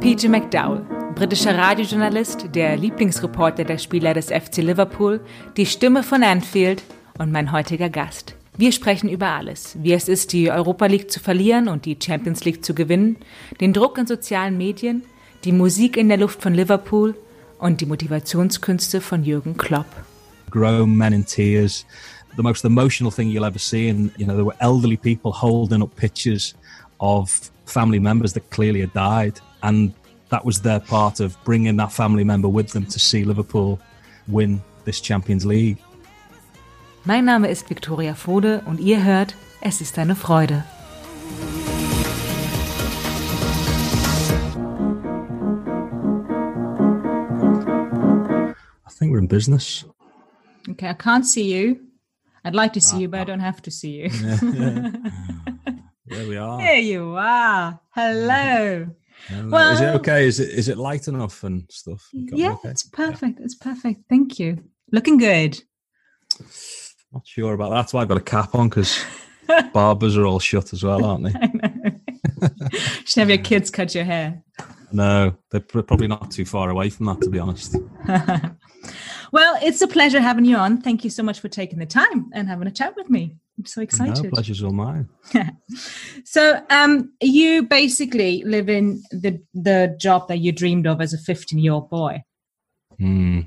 Peter McDowell, britischer Radiojournalist, der Lieblingsreporter der Spieler des FC Liverpool, die Stimme von Anfield und mein heutiger Gast. Wir sprechen über alles, wie es ist, die Europa League zu verlieren und die Champions League zu gewinnen, den Druck in sozialen Medien, die Musik in der Luft von Liverpool und die Motivationskünste von Jürgen Klopp. Grown men in tears, the most emotional thing you'll ever see. And, you know, there were elderly people holding up pictures of family members that clearly had died. And that was their part of bringing that family member with them to see Liverpool win this Champions League. Mein Name ist Viktoria Fode und ihr hört, es ist eine Freude. I think we're in business. Okay, I can't see you. I'd like to see ah, you, but I ah. don't have to see you. There we are. There you are. Hello. Uh, Well- is it okay? Is it is it light enough and stuff? You Yeah, okay? it's perfect. It's perfect. Thank you. Looking good. Not sure about that. That's why I've got a cap on because barbers are all shut as well, aren't they? I know. Should have your kids cut your hair. No, they're probably not too far away from that, to be honest. well, it's a pleasure having you on. Thank you so much for taking the time and having a chat with me. I'm so No, excited. pleasure's all mine. so, um, you basically live in the the job that you dreamed of as a 15 year old boy. Hmm.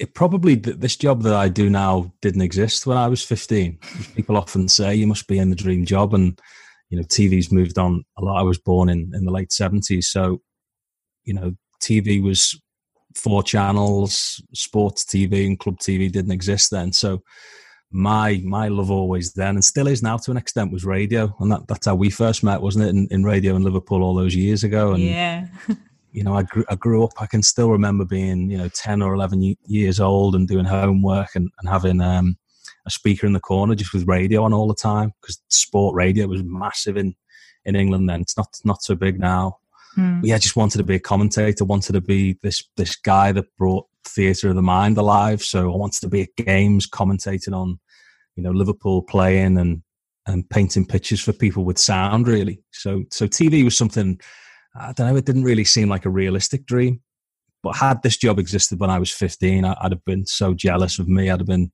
It probably this job that I do now didn't exist when I was 15. People often say you must be in the dream job, and you know TV's moved on a lot. I was born in in the late 70s, so you know TV was four channels, sports TV and club TV didn't exist then. So my my love always then and still is now to an extent was radio, and that, that's how we first met, wasn't it? In, in radio in Liverpool all those years ago, and yeah. you know, I grew, I grew up, I can still remember being, you know, 10 or 11 years old and doing homework and, and having um, a speaker in the corner just with radio on all the time because sport radio was massive in, in England then. It's not, not so big now. Hmm. But yeah, I just wanted to be a commentator, wanted to be this, this guy that brought theatre of the mind alive. So I wanted to be at games commentating on, you know, Liverpool playing and, and painting pictures for people with sound really. So, so TV was something, I don't know, it didn't really seem like a realistic dream. But had this job existed when I was 15, I, I'd have been so jealous of me. I'd have been,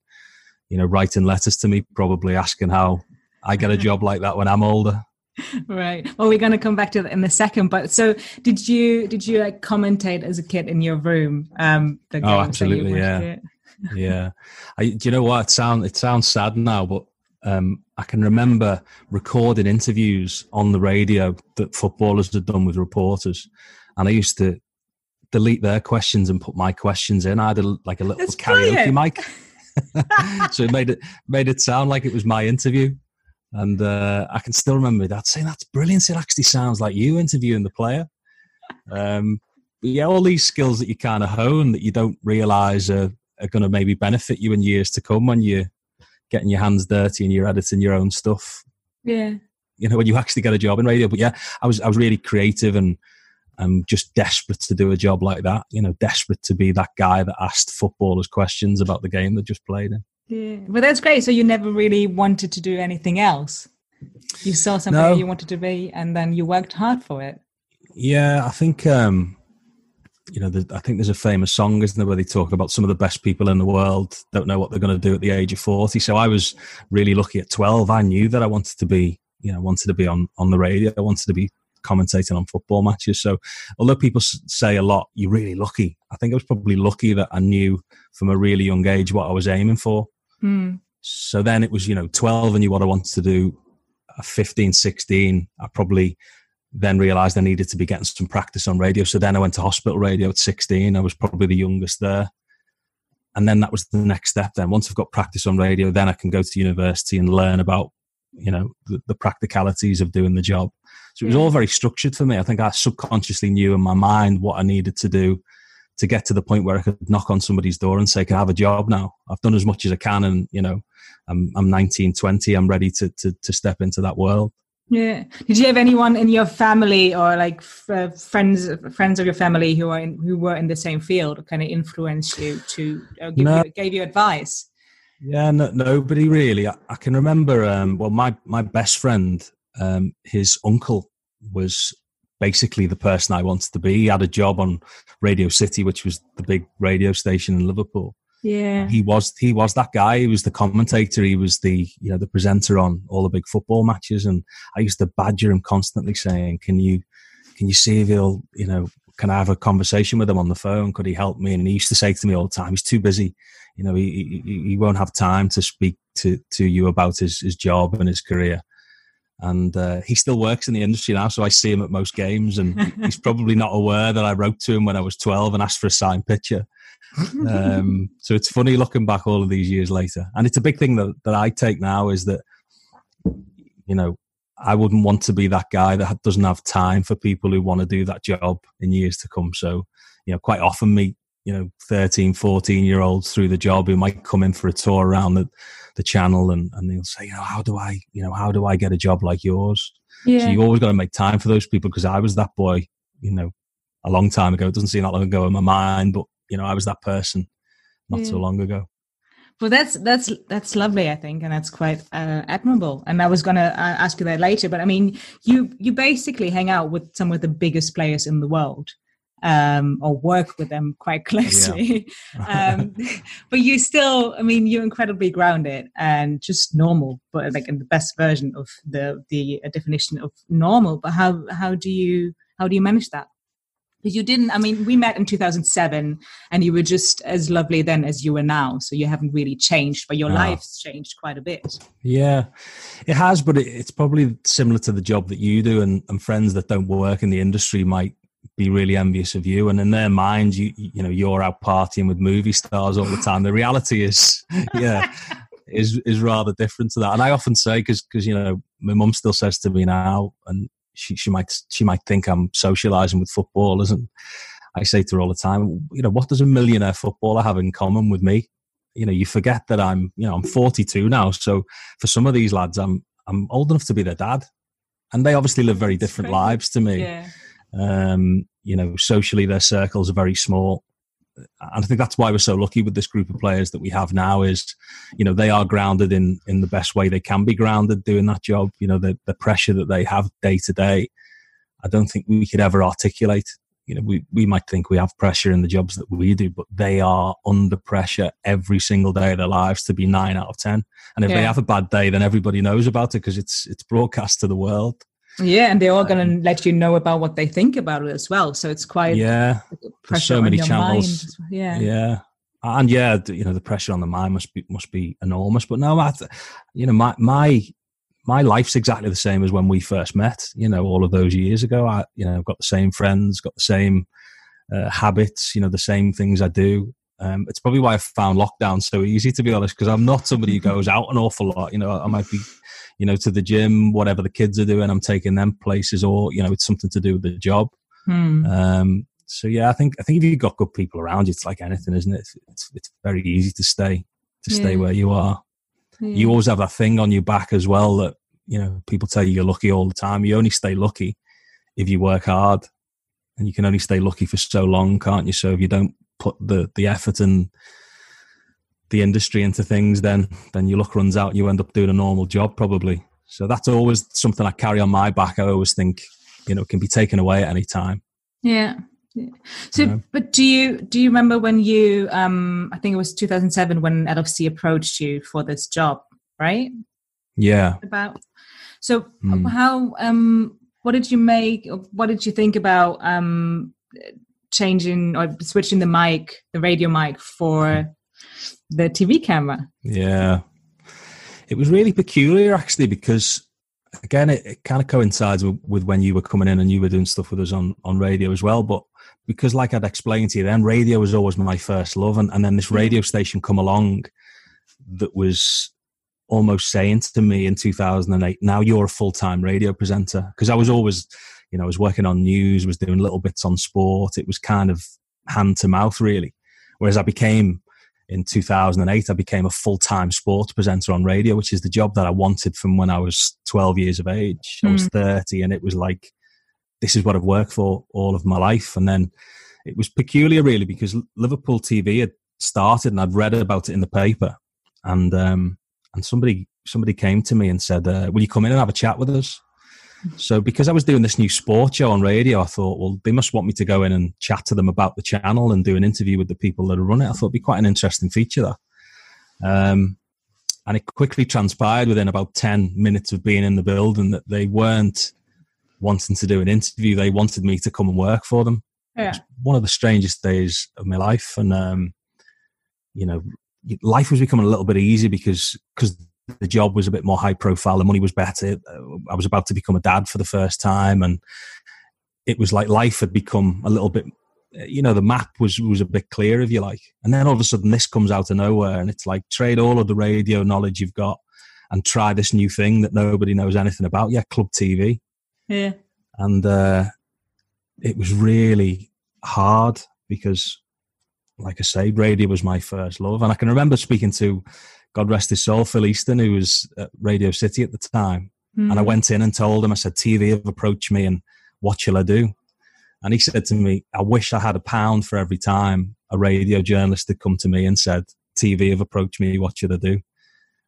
you know, writing letters to me, probably asking how I get a job like that when I'm older. right well we're going to come back to that in a second but so did you did you like commentate as a kid in your room um the Oh, games that you absolutely, yeah. Yeah. I, do you know what? It sounds it sounds sad now, but um, I can remember recording interviews on the radio that footballers had done with reporters, and I used to delete their questions and put my questions in. I had a, like a little That's karaoke brilliant. mic, so it made it made it sound like it was my interview. And uh, I can still remember that saying, "That's brilliant! It actually sounds like you interviewing the player." Um, yeah, all these skills that you kind of hone that you don't realize are, are going to maybe benefit you in years to come when you're getting your hands dirty and you're editing your own stuff. yeah You know, when you actually get a job in radio. But yeah, I was I was really creative and I'm just desperate to do a job like that. You know, desperate to be that guy that asked footballers questions about the game they just played in. yeah but that's great so you never really wanted to do anything else you saw something No. you wanted to be and then you worked hard for it Yeah, I think um, you know. I think there's a famous song, isn't there, where they talk about some of the best people in the world don't know what they're going to do at the age of forty. So I was really lucky at twelve. I knew that I wanted to be, you know, wanted to be on on the radio. I wanted to be commentating on football matches. So although people say a lot, you're really lucky. I think I was probably lucky that I knew from a really young age what I was aiming for. Hmm. So then it was, you know, 12, I knew what I wanted to do. At 15, 16, I probably then realized I needed to be getting some practice on radio. So then I went to hospital radio at 16. I was probably the youngest there. And then that was the next step. Then once I've got practice on radio, then I can go to university and learn about, you know, the, the practicalities of doing the job. So it was all mm. very structured for me. I think I subconsciously knew in my mind what I needed to do to get to the point where I could knock on somebody's door and say, "Can I have a job now? I've done as much as I can, and you know, I'm I'm 19, 20. I'm ready to to to step into that world." Yeah. Did you have anyone in your family or like f- uh, friends friends of your family who are in, who were in the same field kind of influenced you to uh, give No. you, gave you advice? Yeah, no, nobody really. I, I can remember. Um, well, my my best friend, um, his uncle was basically the person I wanted to be. He had a job on Radio City, which was the big radio station in Liverpool. Yeah, he was he was that guy. He was the commentator. He was the you know the presenter on all the big football matches. And I used to badger him constantly, saying, "Can you can you see if he'll you know can I have a conversation with him on the phone? Could he help me?" And he used to say to me all the time, "He's too busy. You know, he he, he won't have time to speak to to you about his his job and his career." And uh, he still works in the industry now. So I see him at most games, and he's probably not aware that I wrote to him when I was twelve and asked for a signed picture. Um, so it's funny looking back all of these years later, and it's a big thing that that I take now is that you know I wouldn't want to be that guy that doesn't have time for people who want to do that job in years to come. So you know, quite often meet you know 13 14 year olds through the job who might come in for a tour around the, the channel and, and they'll say you know how do i you know how do i get a job like yours yeah. so you always got to make time for those people because i was that boy you know a long time ago it doesn't seem that long ago in my mind but you know i was that person not yeah. so long ago well that's that's that's lovely i think and that's quite uh, admirable and i was going to uh, ask you that later but i mean you you basically hang out with some of the biggest players in the world um, or work with them quite closely. Yeah. um, but you still, I mean, you're incredibly grounded and just normal, but like in the best version of the the definition of normal. But how how do you how do you manage that? Because you didn't. I mean, we met in 2007, and you were just as lovely then as you are now. So you haven't really changed, but your life's changed quite a bit. Yeah, it has, but it, it's probably similar to the job that you do, and, and friends that don't work in the industry might be really envious of you. And in their minds you you know you're out partying with movie stars all the time. The reality is yeah is is rather different to that. And i often say because because you know my mum still says to me now and she she might she might think i'm socializing with footballers and i say to her all the time you know what does a millionaire footballer have in common with me? You know you forget that i'm you know i'm 42 now. So for some of these lads i'm i'm old enough to be their dad. And they obviously live very different lives to me. Yeah um, you know, socially, their circles are very small. And I think that's why we're so lucky with this group of players that we have now is, you know, they are grounded in in the best way they can be grounded doing that job. You know, the, the pressure that they have day to day, I don't think we could ever articulate. You know, we, we might think we have pressure in the jobs that we do, but they are under pressure every single day of their lives to be nine out of ten. And if yeah. they have a bad day, then everybody knows about it because it's it's broadcast to the world. Yeah, and they're all going to um, let you know about what they think about it as well. So it's quite yeah. There's so many channels. Yeah, yeah, and yeah, you know the pressure on the mind must be must be enormous. But no, I, you know my my my life's exactly the same as when we first met. You know, all of those years ago. I you know I've got the same friends, got the same uh, habits. You know, the same things I do. Um, it's probably why I found lockdown so easy, to be honest, because I'm not somebody who goes out an awful lot. You know, I might be you know, to the gym, whatever the kids are doing, I'm taking them places, or you know, it's something to do with the job. Hmm. Um, so yeah, I think I think if you've got good people around you, it's like anything, isn't it? It's it's very easy to stay to stay where you are. Yeah. You always have that thing on your back as well that you know people tell you you're lucky all the time. You only stay lucky if you work hard, and you can only stay lucky for so long, can't you? So if you don't put the the effort and the industry into things, then then your luck runs out. You end up doing a normal job probably. So that's always something I carry on my back. I always think, you know, can be taken away at any time. Yeah. yeah. So, but do you do you remember when you? Um, I think it was 2007 when LFC approached you for this job, right? Yeah. About. So mm. how? Um, what did you make? What did you think about um, changing or switching the mic, the radio mic, for the TV camera. Yeah. It was really peculiar actually because again it, it kind of coincides with, with, when you were coming in and you were doing stuff with us on, on radio as well. But because like I'd explained to you then, radio was always my first love and, and then this radio station come along that was almost saying to me in 2008, now you're a full-time radio presenter. Because I was always, you know, I was working on news, was doing little bits on sport. It was kind of hand to mouth really. Whereas I became in 2008, I became a full time sports presenter on radio, which is the job that I wanted from when I was 12 years of age. Mm. I was hmm. 30, and it was like, this is what I've worked for all of my life. And then it was peculiar, really, because Liverpool TV had started, and I'd read about it in the paper, and um, and somebody somebody came to me and said, uh, "Will you come in and have a chat with us?" So because I was doing this new sport show on radio, I thought, well, they must want me to go in and chat to them about the channel and do an interview with the people that are running it. I thought it'd be quite an interesting feature that. Um, and it quickly transpired within about 10 minutes of being in the building that they weren't wanting to do an interview. They wanted me to come and work for them. Yeah. one of the strangest days of my life. And, um, you know, life was becoming a little bit easier because, because the job was a bit more high profile, the money was better. I was about to become a dad for the first time, and it was like life had become a little bit. You know, the map was was a bit clear, if you like. And then all of a sudden, this comes out of nowhere, and it's like trade all of the radio knowledge you've got and try this new thing that nobody knows anything about. Yeah, club TV. Yeah. And uh, it was really hard because, like I say, radio was my first love, and I can remember speaking to God rest his soul, Phil Easton, who was at Radio City at the time. Mm. And I hmm. went in and told him, I said, TV have approached me and what shall I do? And he said to me, I wish I had a pound for every time a radio journalist had come to me and said, TV have approached me, what should I do?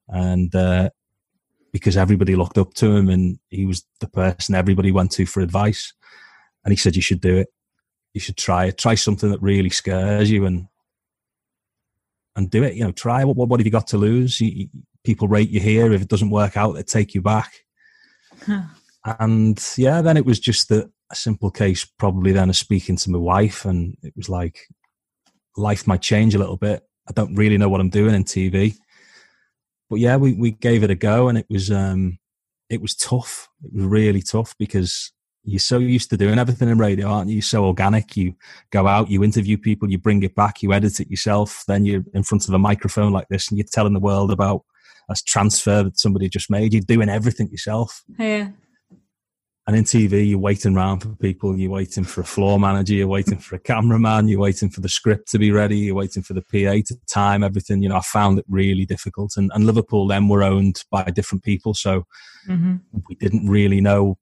And uh, because everybody looked up to him and he was the person everybody went to for advice. And he said, You should do it. You should try it. Try something that really scares you and and do it. You know, try what, what have you got to lose? You, people rate you here. If it doesn't work out, they take you back. Huh. And yeah, then it was just the, a simple case, probably then of speaking to my wife, and it was like life might change a little bit. I don't really know what I'm doing in TV, but yeah, we we gave it a go, and it was um, it was tough. It was really tough because you're so used to doing everything in radio, aren't you? You're so organic. You go out, you interview people, you bring it back, you edit it yourself. Then you're in front of a microphone like this and you're telling the world about a transfer that somebody just made. You're doing everything yourself. Yeah. And in TV, you're waiting around for people. You're waiting for a floor manager. You're waiting for a cameraman. You're waiting for the script to be ready. You're waiting for the PA to time everything. You know, I found it really difficult. And, and Liverpool then were owned by different people. So mm-hmm. we didn't really know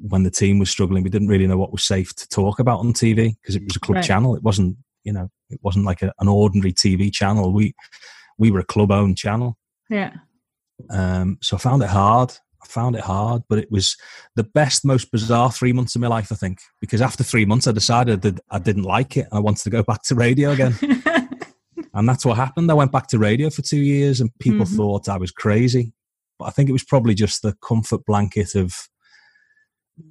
when the team was struggling, we didn't really know what was safe to talk about on TV because it was a club right. channel. It wasn't, you know, it wasn't like a, an ordinary TV channel. We we were a club owned channel. Yeah. Um, so I found it hard. I found it hard, but it was the best, most bizarre three months of my life, I think, because after three months, I decided that I didn't like it and I wanted to go back to radio again. and that's what happened. I went back to radio for two years and people mm-hmm. thought I was crazy. But I think it was probably just the comfort blanket of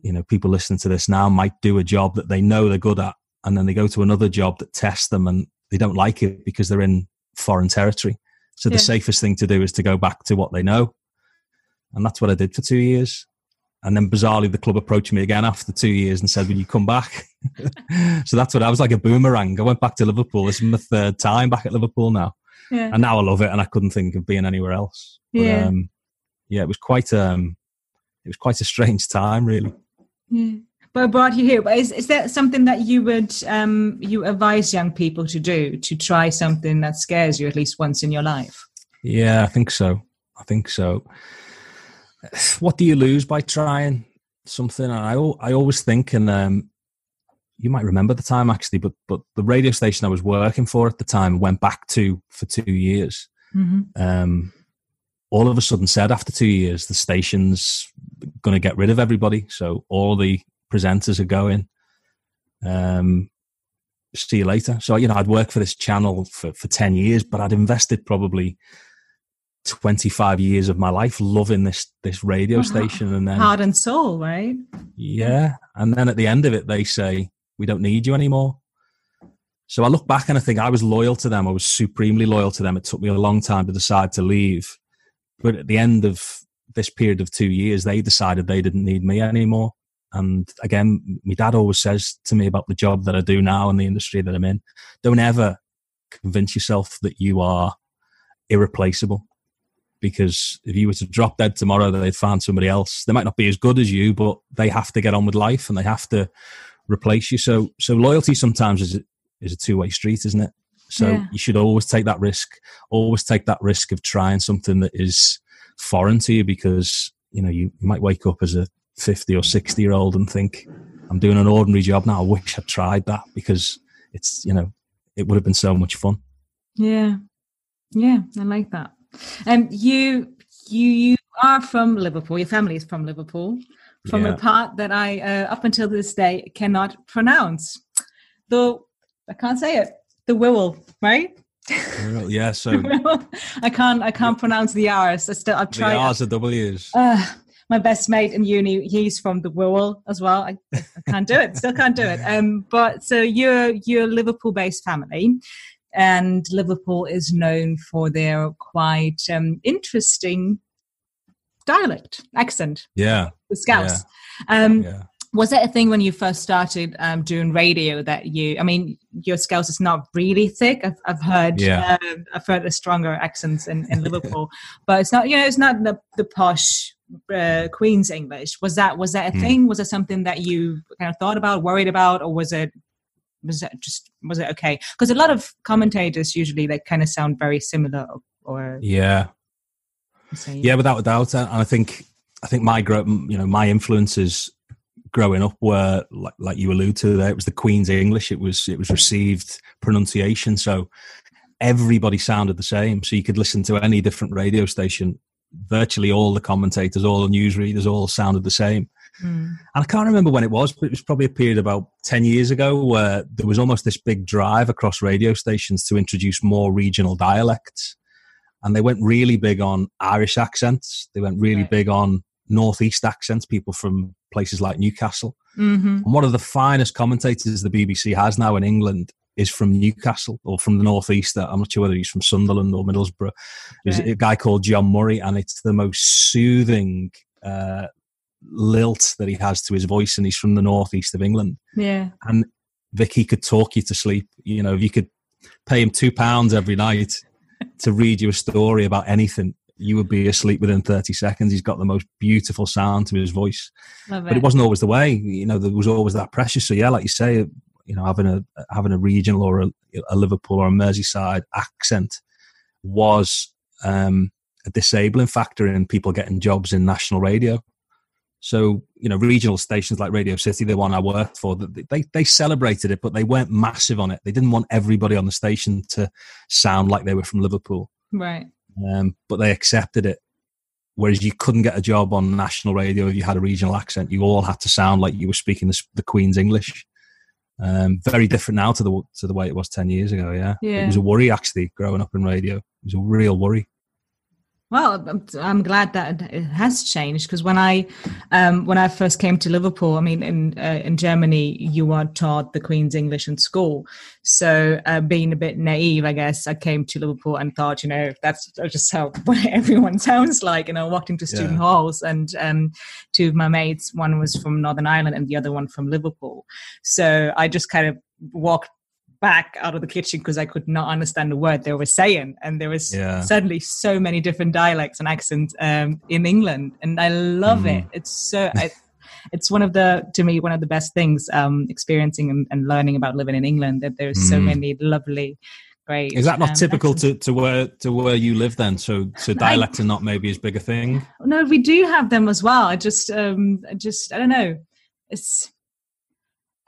you know people listening to this now might do a job that they know they're good at and then they go to another job that tests them and they don't like it because they're in foreign territory. So yeah. the safest thing to do is to go back to what they know. And that's what i did for two years. And then bizarrely the club approached me again after two years and said will you come back? So that's what i was like a boomerang. I went back to liverpool. This is my third time back at liverpool now. Yeah. and now i love it and i couldn't think of being anywhere else. But, yeah. Um, yeah it was quite um it was quite a strange time, really. Yeah. But I brought you here. But is, is that something that you would um, you advise young people to do to try something that scares you at least once in your life? Yeah, I think so. I think so. What do you lose by trying something? I I always think, and um, you might remember the time actually, but but the radio station I was working for at the time went back to for two years. Mm-hmm. Um, all of a sudden said after two years the station's going to get rid of everybody so all the presenters are going. Um, see you later. So you know i'd worked for this channel for, for 10 years but i'd invested probably 25 years of my life loving this this radio station and then heart and soul right? Yeah and then at the end of it they say we don't need you anymore. So i look back and i think i was loyal to them. I was supremely loyal to them. It took me a long time to decide to leave. But at the end of this period of two years, they decided they didn't need me anymore. And again, my dad always says to me about the job that I do now and the industry that I'm in don't ever convince yourself that you are irreplaceable. Because if you were to drop dead tomorrow, they'd find somebody else. They might not be as good as you, but they have to get on with life and they have to replace you. So, so loyalty sometimes is is a two way street, isn't it? So yeah. you should always take that risk. Always take that risk of trying something that is foreign to you because you know you, might wake up as a 50 or 60 year old and think i'm doing an ordinary job now i wish i'd tried that because it's you know it would have been so much fun yeah yeah i like that and um, you you you are from liverpool your family is from liverpool from yeah. a part that I, uh, up until this day, cannot pronounce. Though I can't say it. The Wirral, right? Yeah, so I can't I can't pronounce the R's. I still I've tried. The R's and W's. Uh, my best mate in uni, he's from the Wirral as well. I, I can't do it. Still can't do it. Um, but so you're you're Liverpool-based family, and Liverpool is known for their quite um, interesting dialect accent. Yeah, the Scouse. Yeah. Um, yeah. Was that a thing when you first started um, doing radio that you? I mean, your Scouse is not really thick. I've, I've heard, yeah. uh, I've heard a stronger accents in, in Liverpool, but it's not. You know, it's not the the posh uh, Queen's English. Was that was that a mm. thing? Was that something that you kind of thought about, worried about, or was it was that just was it okay? Because a lot of commentators usually they kind of sound very similar. Or yeah, yeah, without a doubt. And I think I think my you know my influences growing up were like, like you allude to there. It was the Queen's English. It was it was received pronunciation. So everybody sounded the same. So you could listen to any different radio station. Virtually all the commentators, all the newsreaders, all sounded the same. Mm. And I can't remember when it was, but it was probably a period about 10 years ago where there was almost this big drive across radio stations to introduce more regional dialects. And they went really big on Irish accents. They went really right. big on Northeast accents, people from places like Newcastle. Mm-hmm. And one of the finest commentators the BBC has now in England is from Newcastle or from the Northeast. I'm not sure whether he's from Sunderland or Middlesbrough. There's a guy called John Murray, and it's the most soothing uh, lilt that he has to his voice, and he's from the northeast of England. Yeah. And Vicky could talk you to sleep. You know, if you could pay him two pounds every night to read you a story about anything, you would be asleep within 30 seconds. He's got the most beautiful sound to his voice. But it. it wasn't always the way. You know, there was always that pressure. So yeah, like you say, you know, having a having a regional or a, a Liverpool or a Merseyside accent was um, a disabling factor in people getting jobs in national radio. So, you know, regional stations like Radio City, the one I worked for, they, they celebrated it, but they weren't massive on it. They didn't want everybody on the station to sound like they were from Liverpool. Right. Um, but they accepted it. Whereas you couldn't get a job on national radio if you had a regional accent. You all had to sound like you were speaking the, the Queen's English. Um, very different now to the to the way it was ten years ago. Yeah. yeah, it was a worry actually growing up in radio. It was a real worry. Well, I'm glad that it has changed because when I um, when I first came to Liverpool, I mean, in uh, in Germany, you are taught the Queen's English in school. So, uh, being a bit naive, I guess, I came to Liverpool and thought, you know, that's just how everyone sounds like. And I walked into student yeah. halls, and um, two of my mates, one was from Northern Ireland and the other one from Liverpool. So I just kind of walked back out of the kitchen because I could not understand the word they were saying. And there was yeah. suddenly so many different dialects and accents um, in England, and I love mm. it. It's so. I, it's one of the to me one of the best things um, experiencing and, and, learning about living in England that there's mm. so many lovely great is that not um, typical to, to where to where you live then so so dialects I, are not maybe as big a thing no we do have them as well i just um just i don't know it's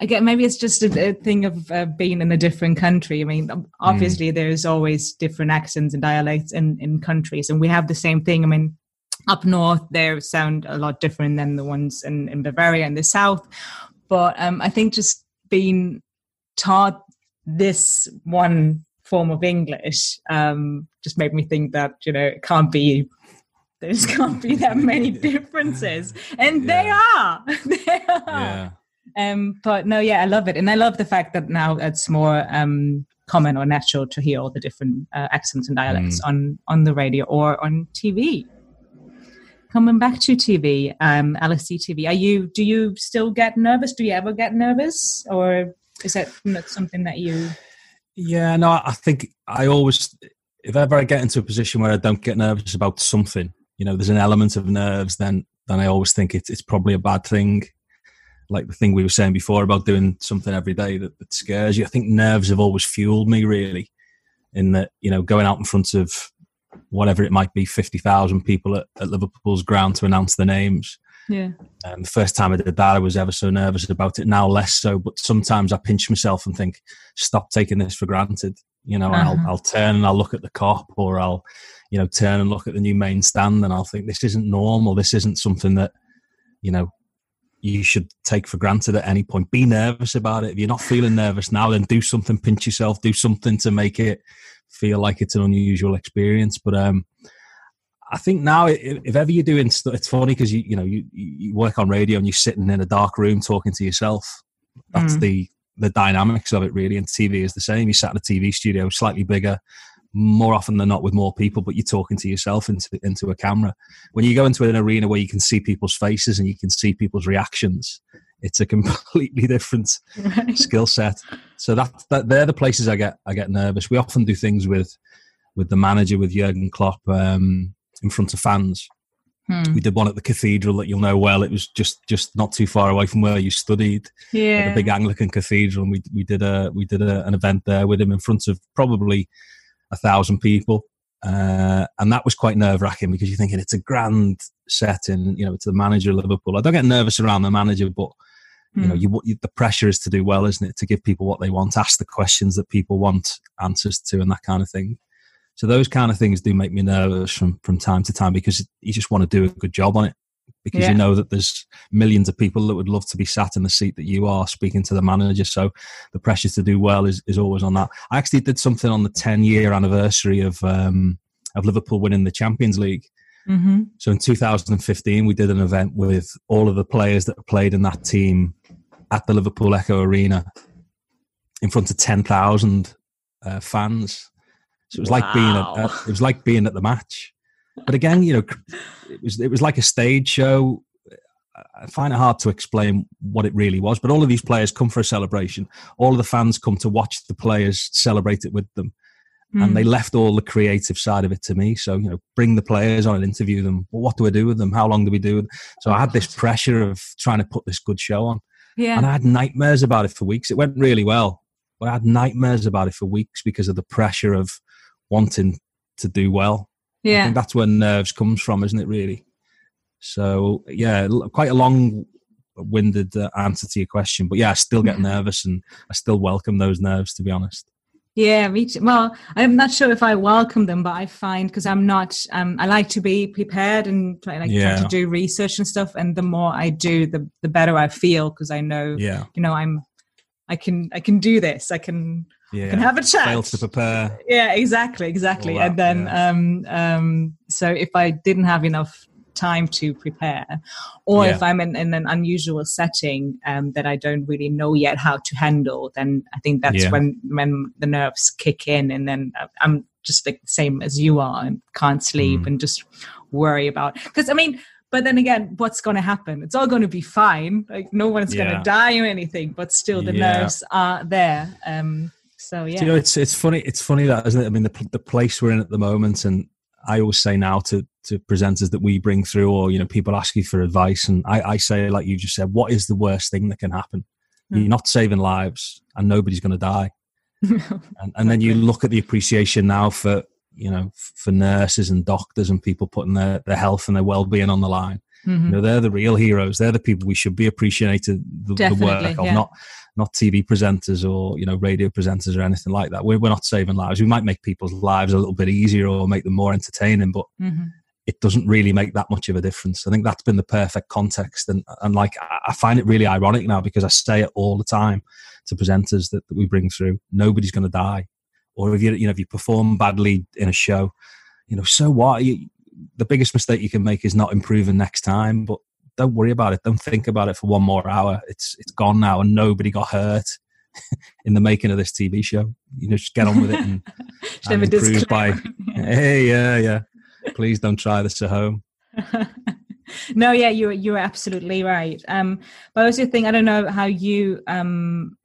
again, maybe it's just a, a thing of uh, being in a different country. I mean, um, obviously, mm. there's always different accents and dialects in, in countries, and we have the same thing. I mean, up north, they sound a lot different than the ones in, in Bavaria and the south. But um, I think just being taught this one form of English um, just made me think that, you know, it can't be there's can't be that many differences and yeah. they are they are yeah um, but no, yeah, I love it, and I love the fact that now it's more um, common or natural to hear all the different uh, accents and dialects mm. on on the radio or on TV. Coming back to TV, um, LFC TV, are you? Do you still get nervous? Do you ever get nervous, or is that not something that you? Yeah, no, I think I always, if ever I get into a position where I don't get nervous about something, you know, there's an element of nerves, then then I always think it's it's probably a bad thing like the thing we were saying before about doing something every day that, that scares you. I think nerves have always fueled me really in that, you know, going out in front of whatever it might be, 50,000 people at, at, Liverpool's ground to announce the names. Yeah. And the first time I did that, I was ever so nervous about it. Now less so, but sometimes I pinch myself and think, stop taking this for granted. You know, uh-huh. I'll, I'll turn and I'll look at the Kop or I'll, you know, turn and look at the new main stand and I'll think this isn't normal. This isn't something that, you know, you should take for granted at any point. Be nervous about it. If you're not feeling nervous now, then do something, pinch yourself, do something to make it feel like it's an unusual experience. But um, I think now, if ever you're doing, it's funny because you you know you, you work on radio and you're sitting in a dark room talking to yourself. That's mm. the the dynamics of it really. And TV is the same. You sat in a TV studio, slightly bigger, more often than not with more people, but you're talking to yourself into into a camera. When you go into an arena where you can see people's faces and you can see people's reactions, it's a completely different right. skill set. So that, that they're the places I get I get nervous. We often do things with with the manager with Jurgen Klopp um, in front of fans. Hmm. We did one at the cathedral that you'll know well. It was just just not too far away from where you studied. Yeah, the big Anglican cathedral, and we we did a we did a, an event there with him in front of probably a thousand people. Uh, and that was quite nerve wracking because you're thinking it's a grand setting, you know, it's the manager of Liverpool. I don't get nervous around the manager, but you know, hmm. you, you, the pressure is to do well, isn't it? To give people what they want, ask the questions that people want answers to, and that kind of thing. So those kind of things do make me nervous from from time to time because you just want to do a good job on it because yeah. you know that there's millions of people that would love to be sat in the seat that you are speaking to the manager. So the pressure to do well is, is always on that. I actually did something on the 10 year anniversary of um, of Liverpool winning the Champions League. Mm-hmm. So in 2015, we did an event with all of the players that played in that team at the Liverpool Echo Arena in front of 10,000 uh, fans. So it was wow. like being at, it was like being at the match. But again, you know, it was it was like a stage show. I find it hard to explain what it really was, but all of these players come for a celebration. All of the fans come to watch the players celebrate it with them. Mm. And they hmm. left all the creative side of it to me. So, you know, bring the players on and interview them. Well, what do I do with them? How long do we do? So I had this pressure of trying to put this good show on. Yeah. And I had nightmares about it for weeks. It went really well. But I had nightmares about it for weeks because of the pressure of wanting to do well. Yeah. I think that's where nerves comes from, isn't it, really? So, yeah, quite a long winded uh, answer to your question. But yeah, I still get nervous and I still welcome those nerves, to be honest. Yeah, me too. Well, I'm not sure if I welcome them, but I find because I'm not, um, I like to be prepared and try, like yeah. try to do research and stuff. And the more I do, the the better I feel because I know, yeah, you know, I'm, I can, I can do this. I can yeah. can have a chat. Fail to prepare. Yeah, exactly, exactly. That, and then, yeah. um, um, so if I didn't have enough time to prepare, or yeah. if I'm in, in, an unusual setting um, that I don't really know yet how to handle, then I think that's yeah. when when the nerves kick in, and then uh, I'm just like the same as you are, and can't sleep, mm. and just worry about because I mean but then again, what's going to happen? It's all going to be fine. Like no one's yeah. going to die or anything, but still the nerves are there. Um, so yeah, you know, it's it's funny. It's funny that isn't it? I mean, the the place we're in at the moment, and I always say now to to presenters that we bring through, or you know, people ask you for advice, and I, I say like you just said, what is the worst thing that can happen? Mm. You're not saving lives, and nobody's going to die. and, and then you look at the appreciation now for you know for nurses and doctors and people putting their, their health and their well-being on the line mm-hmm. you know they're the real heroes they're the people we should be appreciating the, the work of yeah. not not TV presenters or you know radio presenters or anything like that. We're, we're not saving lives. We might make people's lives a little bit easier or make them more entertaining, but mm-hmm. it doesn't really make that much of a difference. I think that's been the perfect context, and and like I find it really ironic now because I say it all the time to presenters that, that we bring through. Nobody's going to die, or if you you know if you perform badly in a show, you know so what. You, the biggest mistake you can make is not improving next time, but don't worry about it. Don't think about it for one more hour. It's it's gone now, and nobody got hurt in the making of this TV show. You know, just get on with it and, and improve by. Hey, yeah, yeah. Please don't try this at home. no, yeah, you're you're absolutely right. Um, but I also think I don't know how you um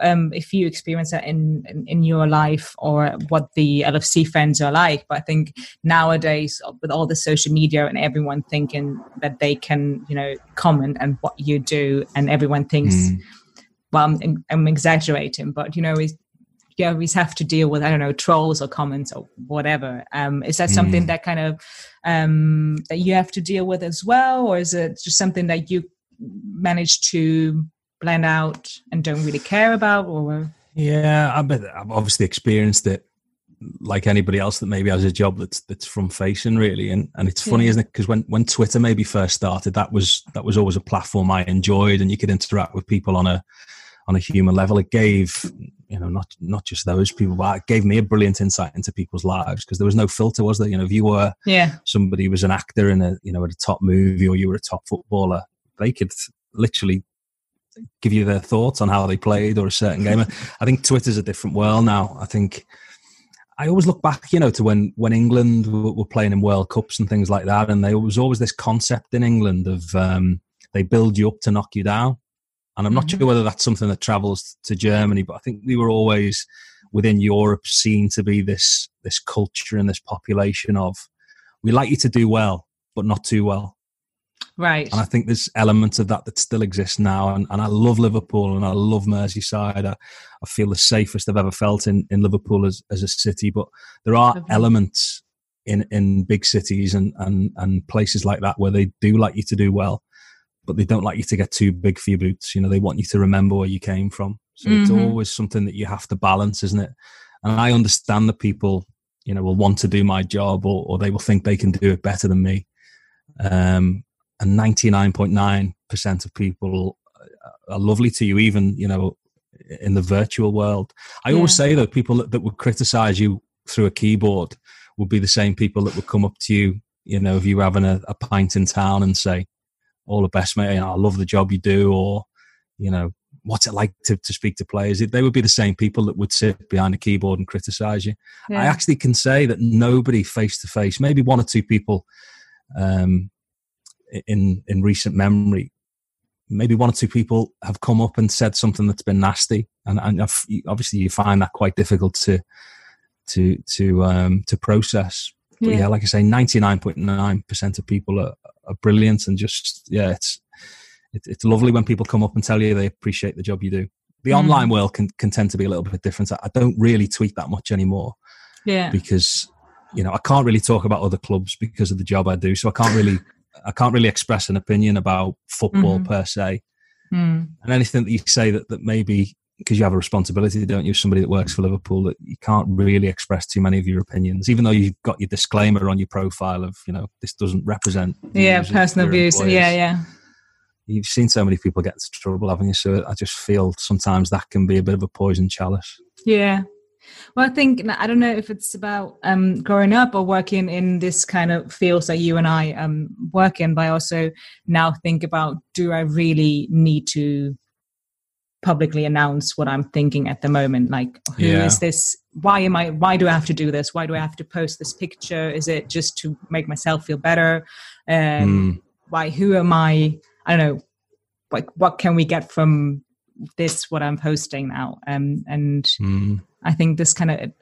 um, if you experience that in, in, in your life or what the LFC fans are like. But I think nowadays, with all the social media and everyone thinking that they can, you know, comment and what you do, and everyone thinks, mm. well, I'm, I'm, exaggerating, but you know, you always have to deal with I don't know trolls or comments or whatever. Um, is that something mm. that kind of um, that you have to deal with as well, or is it just something that you manage to blend out and don't really care about or? Yeah i've, I've obviously experienced it like anybody else that maybe has a job that's that's from facing really. And and it's funny yeah. isn't it? Because when when twitter maybe first started that was that was always a platform i enjoyed and you could interact with people on a on a human level. It gave you know not not just those people but it gave me a brilliant insight into people's lives because there was no filter was there? You know if you were yeah. somebody was an actor in a you know at a top movie or you were a top footballer they could literally give you their thoughts on how they played or a certain game i think twitter's a different world now i think I always look back, you know, to when when England were playing in World Cups and things like that, and there was always this concept in England of um, they build you up to knock you down. And I'm not mm-hmm. sure whether that's something that travels to Germany, but I think we were always within Europe seen to be this this culture and this population of we like you to do well, but not too well. Right. And I think there's elements of that that still exist now. And, and I love Liverpool and I love Merseyside. I, I feel the safest I've ever felt in, in Liverpool as, as a city. But there are okay. elements in, in big cities and, and, and places like that where they do like you to do well, but they don't like you to get too big for your boots. You know, they want you to remember where you came from. So mm-hmm. it's always something that you have to balance, isn't it? And I understand that people, you know, will want to do my job or, or they will think they can do it better than me. Um, and 99.9% of people are lovely to you, even, you know, in the virtual world. I yeah. always say that people that, that would criticize you through a keyboard would be the same people that would come up to you, you know, if you were having a, a pint in town and say, all the best, mate. You know, I love the job you do, or, you know, what's it like to, to speak to players? They would be the same people that would sit behind a keyboard and criticize you. Yeah. I actually can say that nobody face to face, maybe one or two people um, in in recent memory, maybe one or two people have come up and said something that's been nasty, and, and obviously you find that quite difficult to to to um, to process. But yeah. yeah, like I say, ninety nine point nine percent of people are, are brilliant, and just yeah, it's it, it's lovely when people come up and tell you they appreciate the job you do. The mm. online world can can tend to be a little bit different. I don't really tweet that much anymore. Yeah, because you know I can't really talk about other clubs because of the job I do, so I can't really I can't really express an opinion about football mm-hmm. per se. Mm. And anything that you say that, that maybe because you have a responsibility, don't you? Somebody that works for Liverpool, that you can't really express too many of your opinions, even though you've got your disclaimer on your profile of, you know, this doesn't represent. Yeah, personal views. Yeah, yeah. You've seen so many people get into trouble, haven't you? So I just feel sometimes that can be a bit of a poison chalice. Yeah, well, I think I don't know if it's about um, growing up or working in this kind of fields that you and I um, work in, but I also now think about: Do I really need to publicly announce what I'm thinking at the moment? Like, who yeah. is this? Why am I? Why do I have to do this? Why do I have to post this picture? Is it just to make myself feel better? Um, mm. Why? Who am I? I don't know. Like, what can we get from this? What I'm posting now? Um, and. Mm I think this kind of,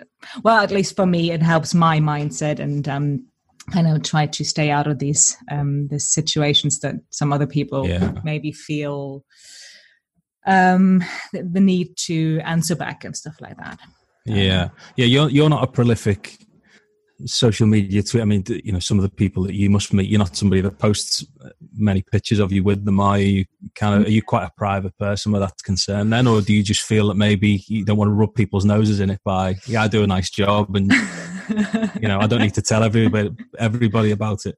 well, at least for me, it helps my mindset and um, kind of try to stay out of these um, these situations that some other people yeah. maybe feel um, the need to answer back and stuff like that. Yeah, yeah. You're you're not a prolific social media tweet? I mean, you know, some of the people that you must meet, you're not somebody that posts uh, many pictures of you with them. Are you kind of, are you quite a private person where that's concerned then? Or do you just feel that maybe you don't want to rub people's noses in it by, yeah, I do a nice job and, you know, I don't need to tell everybody, everybody about it?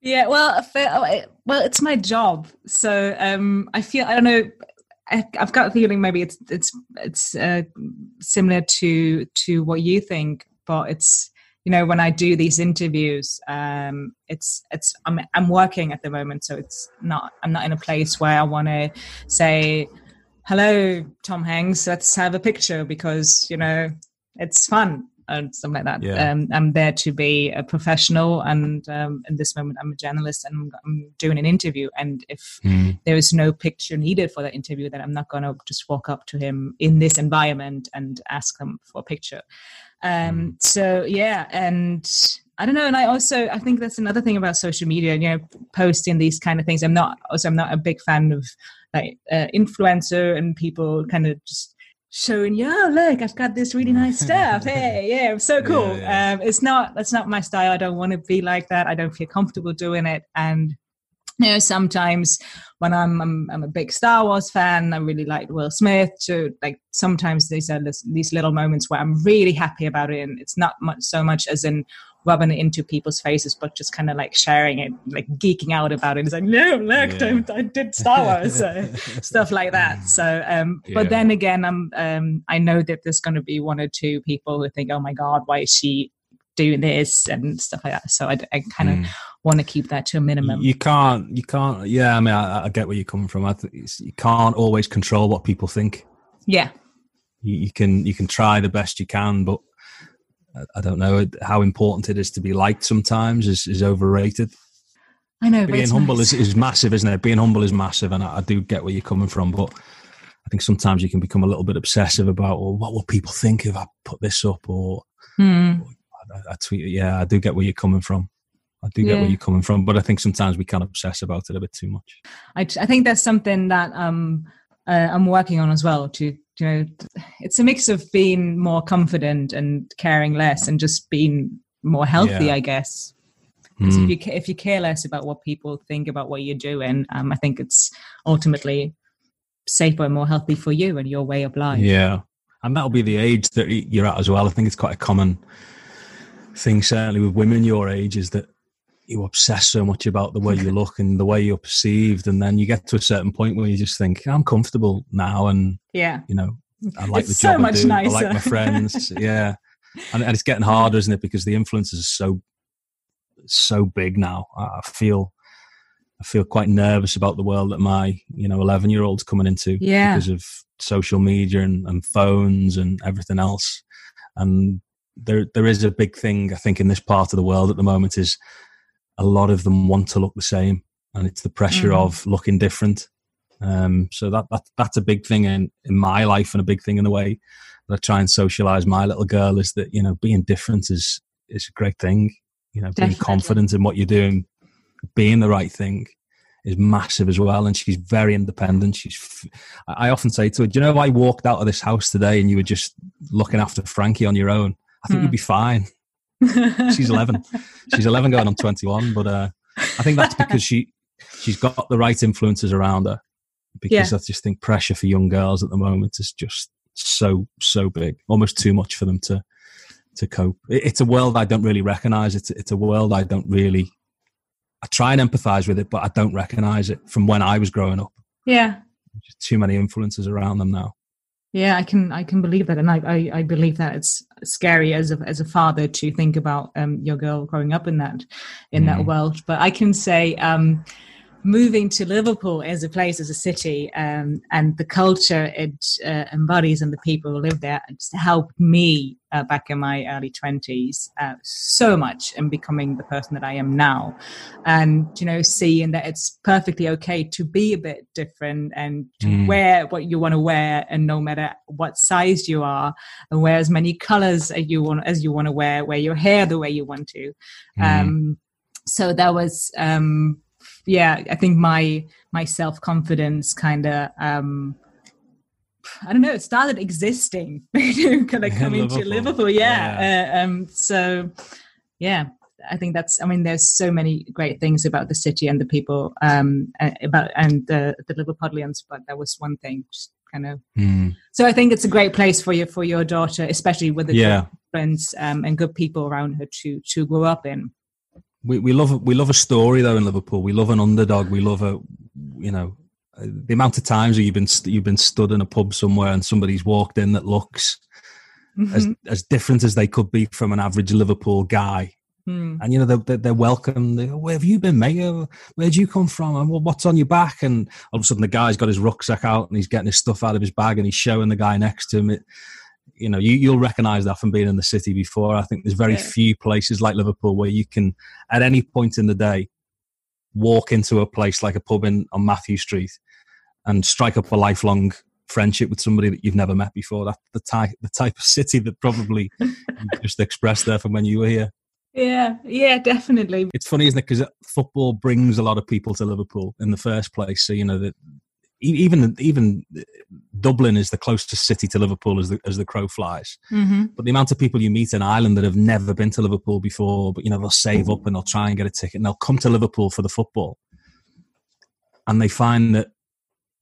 Yeah, well, oh, well, it's my job. So um, I feel, I don't know, I, have got a feeling maybe it's it's it's uh, similar to to what you think, but it's you know when i do these interviews um it's it's i'm i'm working at the moment so it's not i'm not in a place where i want to say hello tom hanks let's have a picture because you know it's fun and something like that yeah. um, i'm there to be a professional and um, in this moment i'm a journalist and i'm, doing an interview and if mm. there is no picture needed for that interview then i'm not going to just walk up to him in this environment and ask him for a picture um, so yeah, and I don't know, and I also I think that's another thing about social media. You know, posting these kind of things. I'm not also I'm not a big fan of like uh, influencer and people kind of just showing you, oh look, I've got this really nice stuff. hey, yeah, so cool. Yeah, yeah. Um, it's not that's not my style. I don't want to be like that. I don't feel comfortable doing it, and you know sometimes when I'm, I'm i'm a big star wars fan i really like will smith so like sometimes these are this, these little moments where i'm really happy about it and it's not much so much as in rubbing it into people's faces but just kind of like sharing it like geeking out about it it's like no look yeah. I, I, did star wars so, stuff like that so um yeah. but then again i'm um i know that there's going to be one or two people who think oh my god why is she doing this and stuff like that. So I, I kind of mm. Want to keep that to a minimum. You can't, you can't. Yeah, I mean, I, I get where you're coming from. I you can't always control what people think. Yeah, you, you, can you can try the best you can, but I, I don't know how important it is to be liked. Sometimes is is overrated. I know. Being humble nice. is, is massive, isn't it? Being humble is massive, and I, I do get where you're coming from, but. I think sometimes you can become a little bit obsessive about, well, what will people think if I put this up, or, mm. or I, I tweet, yeah, I do get where you're coming from. I do get yeah. where you're coming from, but I think sometimes we can obsess about it a bit too much. I, I think that's something that um, uh, I'm working on as well. To you know, it's a mix of being more confident and caring less, and just being more healthy, yeah. I guess. Because mm. if you if you care less about what people think about what you're doing, um, I think it's ultimately safer and more healthy for you and your way of life. Yeah, and that'll be the age that you're at as well. I think it's quite a common thing certainly with women your age is that you obsess so much about the way you look and the way you're perceived and then you get to a certain point where you just think i'm comfortable now and yeah you know i like it's the job so I, do. Nicer. I like my friends yeah and, and, it's getting harder isn't it because the influences are so so big now i feel i feel quite nervous about the world that my you know 11 year old's coming into yeah. because of social media and, and phones and everything else and there there is a big thing I think in this part of the world at the moment is a lot of them want to look the same, and it's the pressure mm. of looking different. Um, so that, that that's a big thing in in my life and a big thing in the way that I try and socialize my little girl is that you know being different is is a great thing. You know, Definitely. being confident in what you're doing, being the right thing is massive as well. And she's very independent. She's, I often say to her, Do you know, if I walked out of this house today and you were just looking after Frankie on your own, I think mm. you'd be fine. She's 11. she's 11 going on 21. But uh, I think that's because she, she's got the right influences around her. Because yeah. I just think pressure for young girls at the moment is just so, so big, almost too much for them to, to cope. It's a world I don't really recognize. It's, it's a world I don't really, I try and empathize with it, but I don't recognize it from when I was growing up. Yeah. Just too many influences around them now. Yeah, I can I can believe that, and I, I, I believe that it's scary as a as a father to think about um, your girl growing up in that in mm. that world. But I can say um, moving to Liverpool as a place, as a city, um, and the culture it uh, embodies and the people who live there just helped me uh, back in my early 20s uh, so much in becoming the person that I am now. And, you know, seeing that it's perfectly okay to be a bit different and to mm. wear what you want to wear, and no matter what size you are, and wear as many colors as you want, as you want to wear, wear your hair the way you want to. Mm. Um, so that was um, yeah, I think my my self confidence kind of um, I don't know, it started existing kind of coming Liverpool. to Liverpool. Yeah. yeah. Uh, um, so yeah, I think that's. I mean, there's so many great things about the city and the people um, about and the the Liverpudlians, but that was one thing. Just kind of. Mm. So I think it's a great place for you for your daughter, especially with the yeah. friends um, and good people around her to to grow up in we, we love we love a story though in Liverpool. We love an underdog. We love a you know the amount of times you've been you've been stood in a pub somewhere and somebody's walked in that looks mm-hmm. as as different as they could be from an average Liverpool guy. Mm. And you know they're, they're welcome. They go, Where have you been, mate? Where'd you come from? And what's on your back? And all of a sudden, the guy's got his rucksack out and he's getting his stuff out of his bag and he's showing the guy next to him. It, you know, you, will recognize that from being in the city before. I think there's very yeah. few places like Liverpool where you can, at any point in the day, walk into a place like a pub in on Mathew Street and strike up a lifelong friendship with somebody that you've never met before. That's the type, the type of city that probably just expressed there from when you were here. Yeah, yeah, definitely. It's funny, isn't it? Because football brings a lot of people to Liverpool in the first place. So you know that even even Dublin is the closest city to Liverpool as the as the crow flies. Mm-hmm. But the amount of people you meet in Ireland that have never been to Liverpool before, but you know they'll save up and they'll try and get a ticket and they'll come to Liverpool for the football. and they find that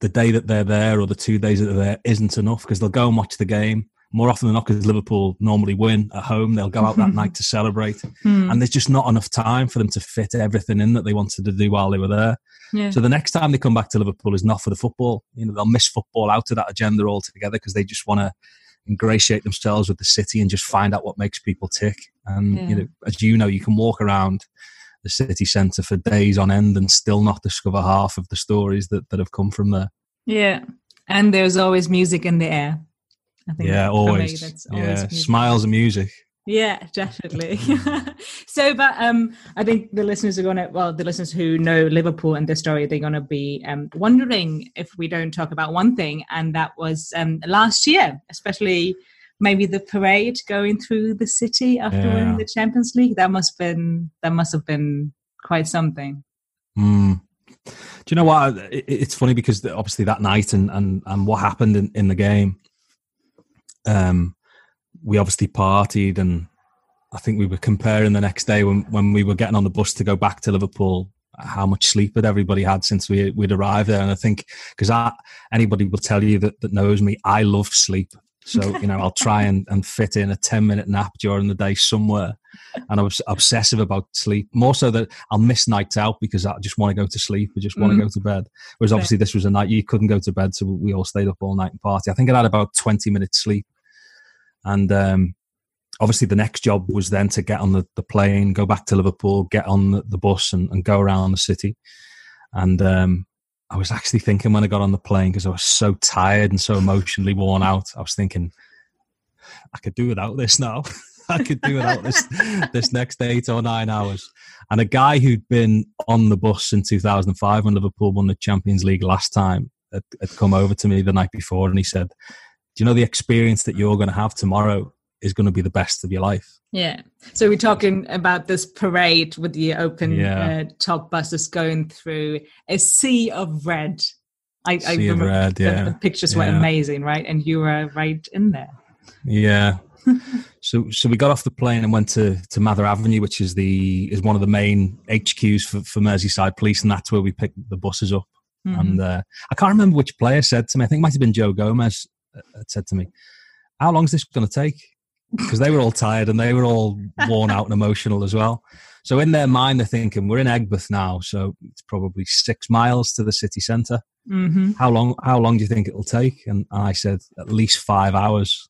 the day that they're there or the two days that they're there isn't enough because they'll go and watch the game more often than not because Liverpool normally win at home. They'll go out that night to celebrate, mm. and there's just not enough time for them to fit everything in that they wanted to do while they were there. Yeah. So the next time they come back to Liverpool is not for the football. You know, they'll miss football out of that agenda altogether because they just want to ingratiate themselves with the city and just find out what makes people tick. And yeah. you know, as you know, you can walk around the city centre for days on end and still not discover half of the stories that, that have come from there. Yeah. And there's always music in the air. I think yeah, always. Always yeah, smiles and music. Yeah, definitely. so, but um, I think the listeners are going to, well, the listeners who know Liverpool and the story, they're going to be um, wondering if we don't talk about one thing, and that was um, last year, especially maybe the parade going through the city after yeah. winning the Champions League. That must have been that must have been quite something. Mm. Do you know what? It's funny because obviously that night and and and what happened in, in the game um, we obviously partied, and I think we were comparing the next day when when we were getting on the bus to go back to Liverpool how much sleep had everybody had since we we'd arrived there. And I think because anybody will tell you that, that knows me, I love sleep. So, you know, I'll try and, and fit in a 10 minute nap during the day somewhere. And I was obsessive about sleep, more so that I'll miss nights out because I just want to go to sleep. I just want mm-hmm. to go to bed. Whereas obviously this was a night you couldn't go to bed. So we all stayed up all night and party. I think I had about 20 minutes sleep. And um, obviously the next job was then to get on the, the plane, go back to Liverpool, get on the, the bus and, and, go around the city. And um, I was actually thinking when I got on the plane, because I was so tired and so emotionally worn out, I was thinking, I could do without this now. I could do without this this next eight or nine hours. And a guy who'd been on the bus in 2005 when Liverpool won the Champions League last time had, had come over to me the night before and he said, do you know the experience that you're going to have tomorrow is going to be the best of your life. Yeah. So we're talking about this parade with the open yeah. uh, top buses going through a sea of red. I, sea I remember red, yeah. the, the pictures were amazing, right? And you were right in there. Yeah. so so we got off the plane and went to, to Mather Avenue, which is the is one of the main HQs for, for Merseyside Police, and that's where we picked the buses up. Mm-hmm. And uh, I can't remember which player said to me. I think it might have been Joe Gomez had said to me, "How long is this going to take?" Because they were all tired and they were all worn out and emotional as well. So in their mind, they're thinking, "We're in Aigburth now, so it's probably six miles to the city centre. Mm-hmm. How long? How long do you think it'll take?" And I said, "At least five hours."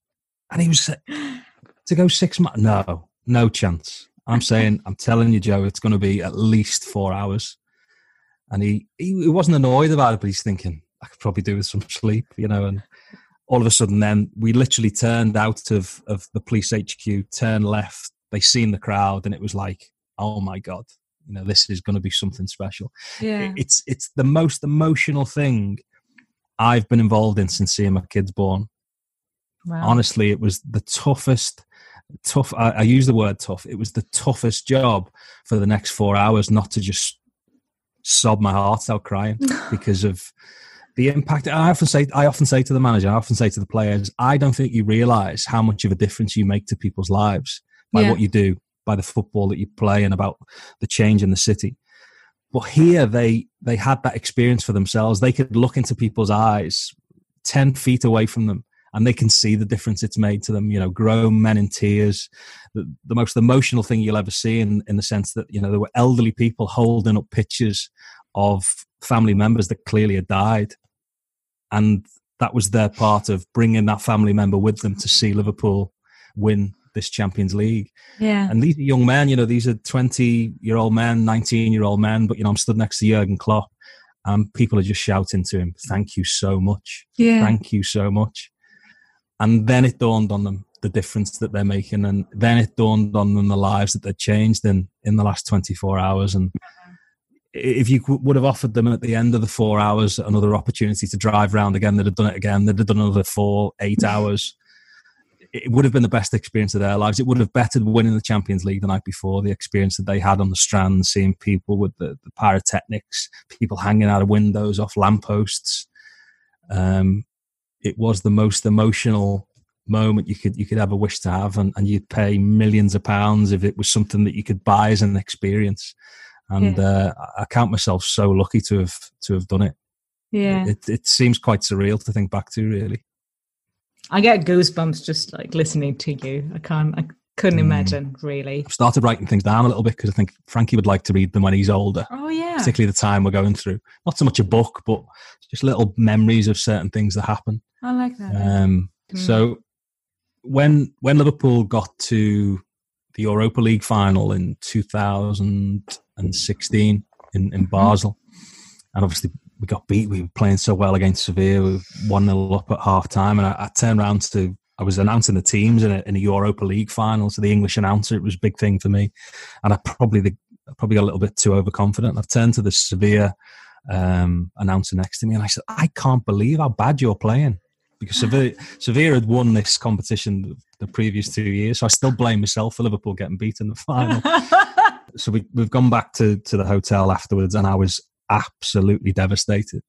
And he was to go six miles. No, no chance. I'm saying, I'm telling you, Joe, it's going to be at least four hours. And he, he, he wasn't annoyed about it, but he's thinking, I could probably do with some sleep, you know. And all of a sudden then we literally turned out of, of the police HQ, turned left, they seen the crowd and it was like, oh my God, you know, this is going to be something special. Yeah. It's, it's the most emotional thing I've been involved in since seeing my kids born. Wow. Honestly, it was the toughest, tough. I, I use the word tough. It was the toughest job for the next four hours, not to just sob my heart out crying because of the impact. I often say, I often say to the manager, I often say to the players, I don't think you realise how much of a difference you make to people's lives by yeah. what you do, by the football that you play, and about the change in the city. But here, they they had that experience for themselves. They could look into people's eyes, ten feet away from them, and they can see the difference it's made to them. You know, grown men in tears, the, the most emotional thing you'll ever see, in in the sense that you know there were elderly people holding up pictures of family members that clearly had died and that was their part of bringing that family member with them to see Liverpool win this Champions League. Yeah. And these are young men, you know, these are 20 year old men, 19 year old men, but, you know, I'm stood next to Jurgen Klopp and people are just shouting to him, thank you so much. Yeah. Thank you so much. And then it dawned on them the difference that they're making. And then it dawned on them the lives that they'd changed in, in the last 24 hours. And, if you would have offered them at the end of the four hours another opportunity to drive around again, they'd have done it again. They'd have done another four, eight hours. It would have been the best experience of their lives. It would have bettered winning the Champions League the night before. The experience that they had on the strand, seeing people with the, the pyrotechnics, people hanging out of windows, off lampposts. Um, it was the most emotional moment you could you could ever wish to have, and, and you'd pay millions of pounds if it was something that you could buy as an experience and yeah. uh, I count myself so lucky to have to have done it. Yeah, it, it seems quite surreal to think back to, really. I get goosebumps just like listening to you. I can't. I couldn't mm. imagine really. I've started writing things down a little bit because I think Frankie would like to read them when he's older. Oh yeah, particularly the time we're going through. Not so much a book, but just little memories of certain things that happen. I like that. Um, mm. So when when Liverpool got to the Europa League final in 2016 in, in. Basel, and obviously we got beat. We were playing so well against Sevilla. We were 1 0 up at half time. And I, I, turned around to, I was announcing the teams in a, in a Europa League final. So the English announcer, it was a big thing for me. And I probably, the, probably got a little bit too overconfident. I've turned to the Sevilla um, announcer next to me and I said, I can't believe how bad you're playing. Because Sevilla, Sevilla had won this competition the previous two years. So I still blame myself for Liverpool getting beat in the final. so we, we've gone back to, to the hotel afterwards and I was absolutely devastated.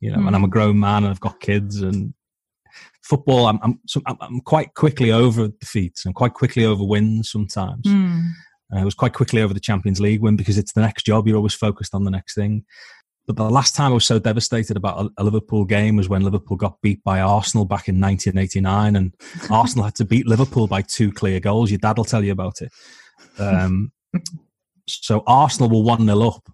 You know, mm. and I'm a hmm. grown man and I've got kids and football. I'm I'm, so I'm, I'm quite quickly over defeats and quite quickly over wins sometimes. Mm. Uh, I was quite quickly over the Champions League win because it's the next job. You're always focused on the next thing. But the last time I was so devastated about a, a Liverpool game was when Liverpool got beat by Arsenal back in 1989, and Arsenal had to beat Liverpool by two clear goals. Your dad will tell you about it. Um, so Arsenal were one 0 up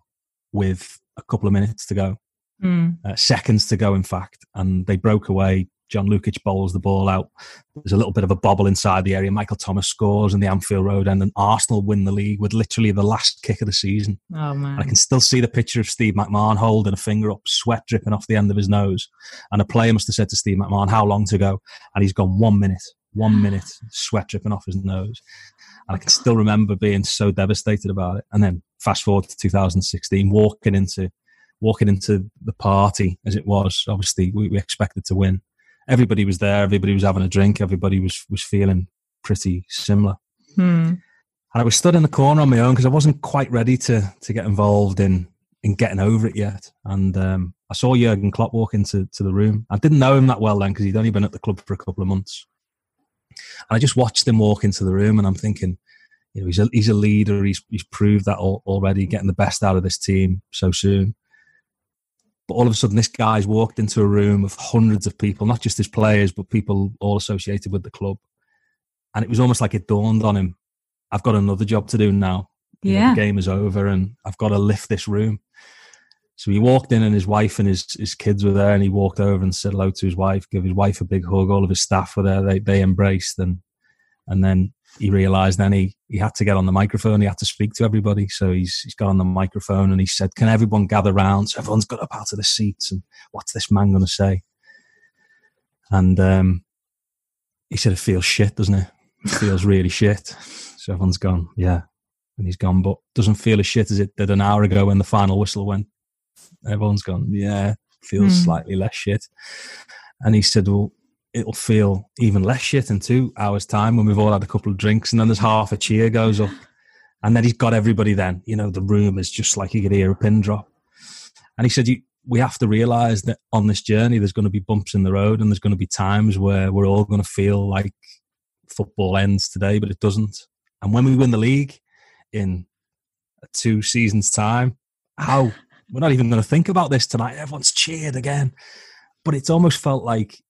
with a couple of minutes to go, mm. uh, seconds to go, in fact, and they broke away. John Lukic bowls the ball out. There's a little bit of a bobble inside the area. Michael Thomas scores in the Anfield Road end, and Arsenal win the league with literally the last kick of the season. Oh man! And I can still see the picture of Steve McMahon holding a finger up, sweat dripping off the end of his nose. And a player must have said to Steve McMahon, "How long to go?" And he's gone one minute, one minute, sweat dripping off his nose. And I can still remember being so devastated about it. And then fast forward to 2016, walking into walking into the party as it was. Obviously, we, we expected to win. Everybody was there. Everybody was having a drink. Everybody was was feeling pretty similar. Hmm. And I was stood in the corner on my own because I wasn't quite ready to to get involved in in getting over it yet. And um, I saw Jurgen Klopp walk into to the room. I didn't know him that well then because he'd only been at the club for a couple of months. And I just watched him walk into the room, and I'm thinking, you know, he's a he's a leader. He's he's proved that already, getting the best out of this team so soon. But all of a sudden, this guy's walked into a room of hundreds of people, not just his players, but people all associated with the club. And it was almost like it dawned on him: I've got another job to do now. You yeah, know, the game is over, and I've got to lift this room. So he walked in, and his wife and his his kids were there, and he walked over and said hello to his wife, gave his wife a big hug. All of his staff were there; they they embraced, and and then he realized then he, he had to get on the microphone. He had to speak to everybody. So he's, he's got on the microphone and he said, Can everyone gather round? So everyone's got up out of the seats and what's this man going to say? And um, he said, It feels shit, doesn't it? It feels really shit. So everyone's gone, Yeah. And he's gone, but doesn't feel as shit as it did an hour ago when the final whistle went. Everyone's gone, Yeah, feels mm. slightly less shit. And he said, Well, it'll feel even less shit in two hours' time when we've all had a couple of drinks, and then there's half a cheer goes up, and then he's got everybody. Then you know the room is just like you could hear a pin drop. And he said, "We have to realize that on this journey, there's going to be bumps in the road, and there's going to be times where we're all going to feel like football ends today, but it doesn't. And when we win the league in two seasons' time, how we're not even going to think about this tonight. Everyone's cheered again." But it's almost felt like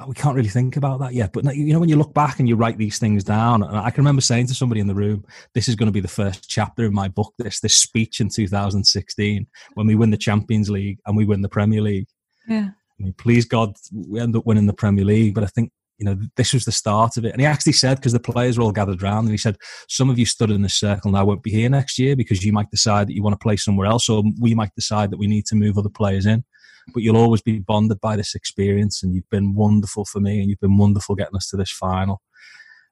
Oh, we can't really think about that yet. But you know, when you look back and you write these things down, and I can remember saying to somebody in the room, "This is going to be the first chapter in my book. This this speech in 2016 when we win the Champions League and we win the Premier League." Yeah. I mean, please God, we end up winning the Premier League. But I think you know this was the start of it. And he actually said because the players were all gathered around, and he said, "Some of you stood in this circle now won't be here next year because you might decide that you want to play somewhere else, or we might decide that we need to move other players in." But you'll always be bonded by this experience. And you've been wonderful for me, and you've been wonderful getting us to this final.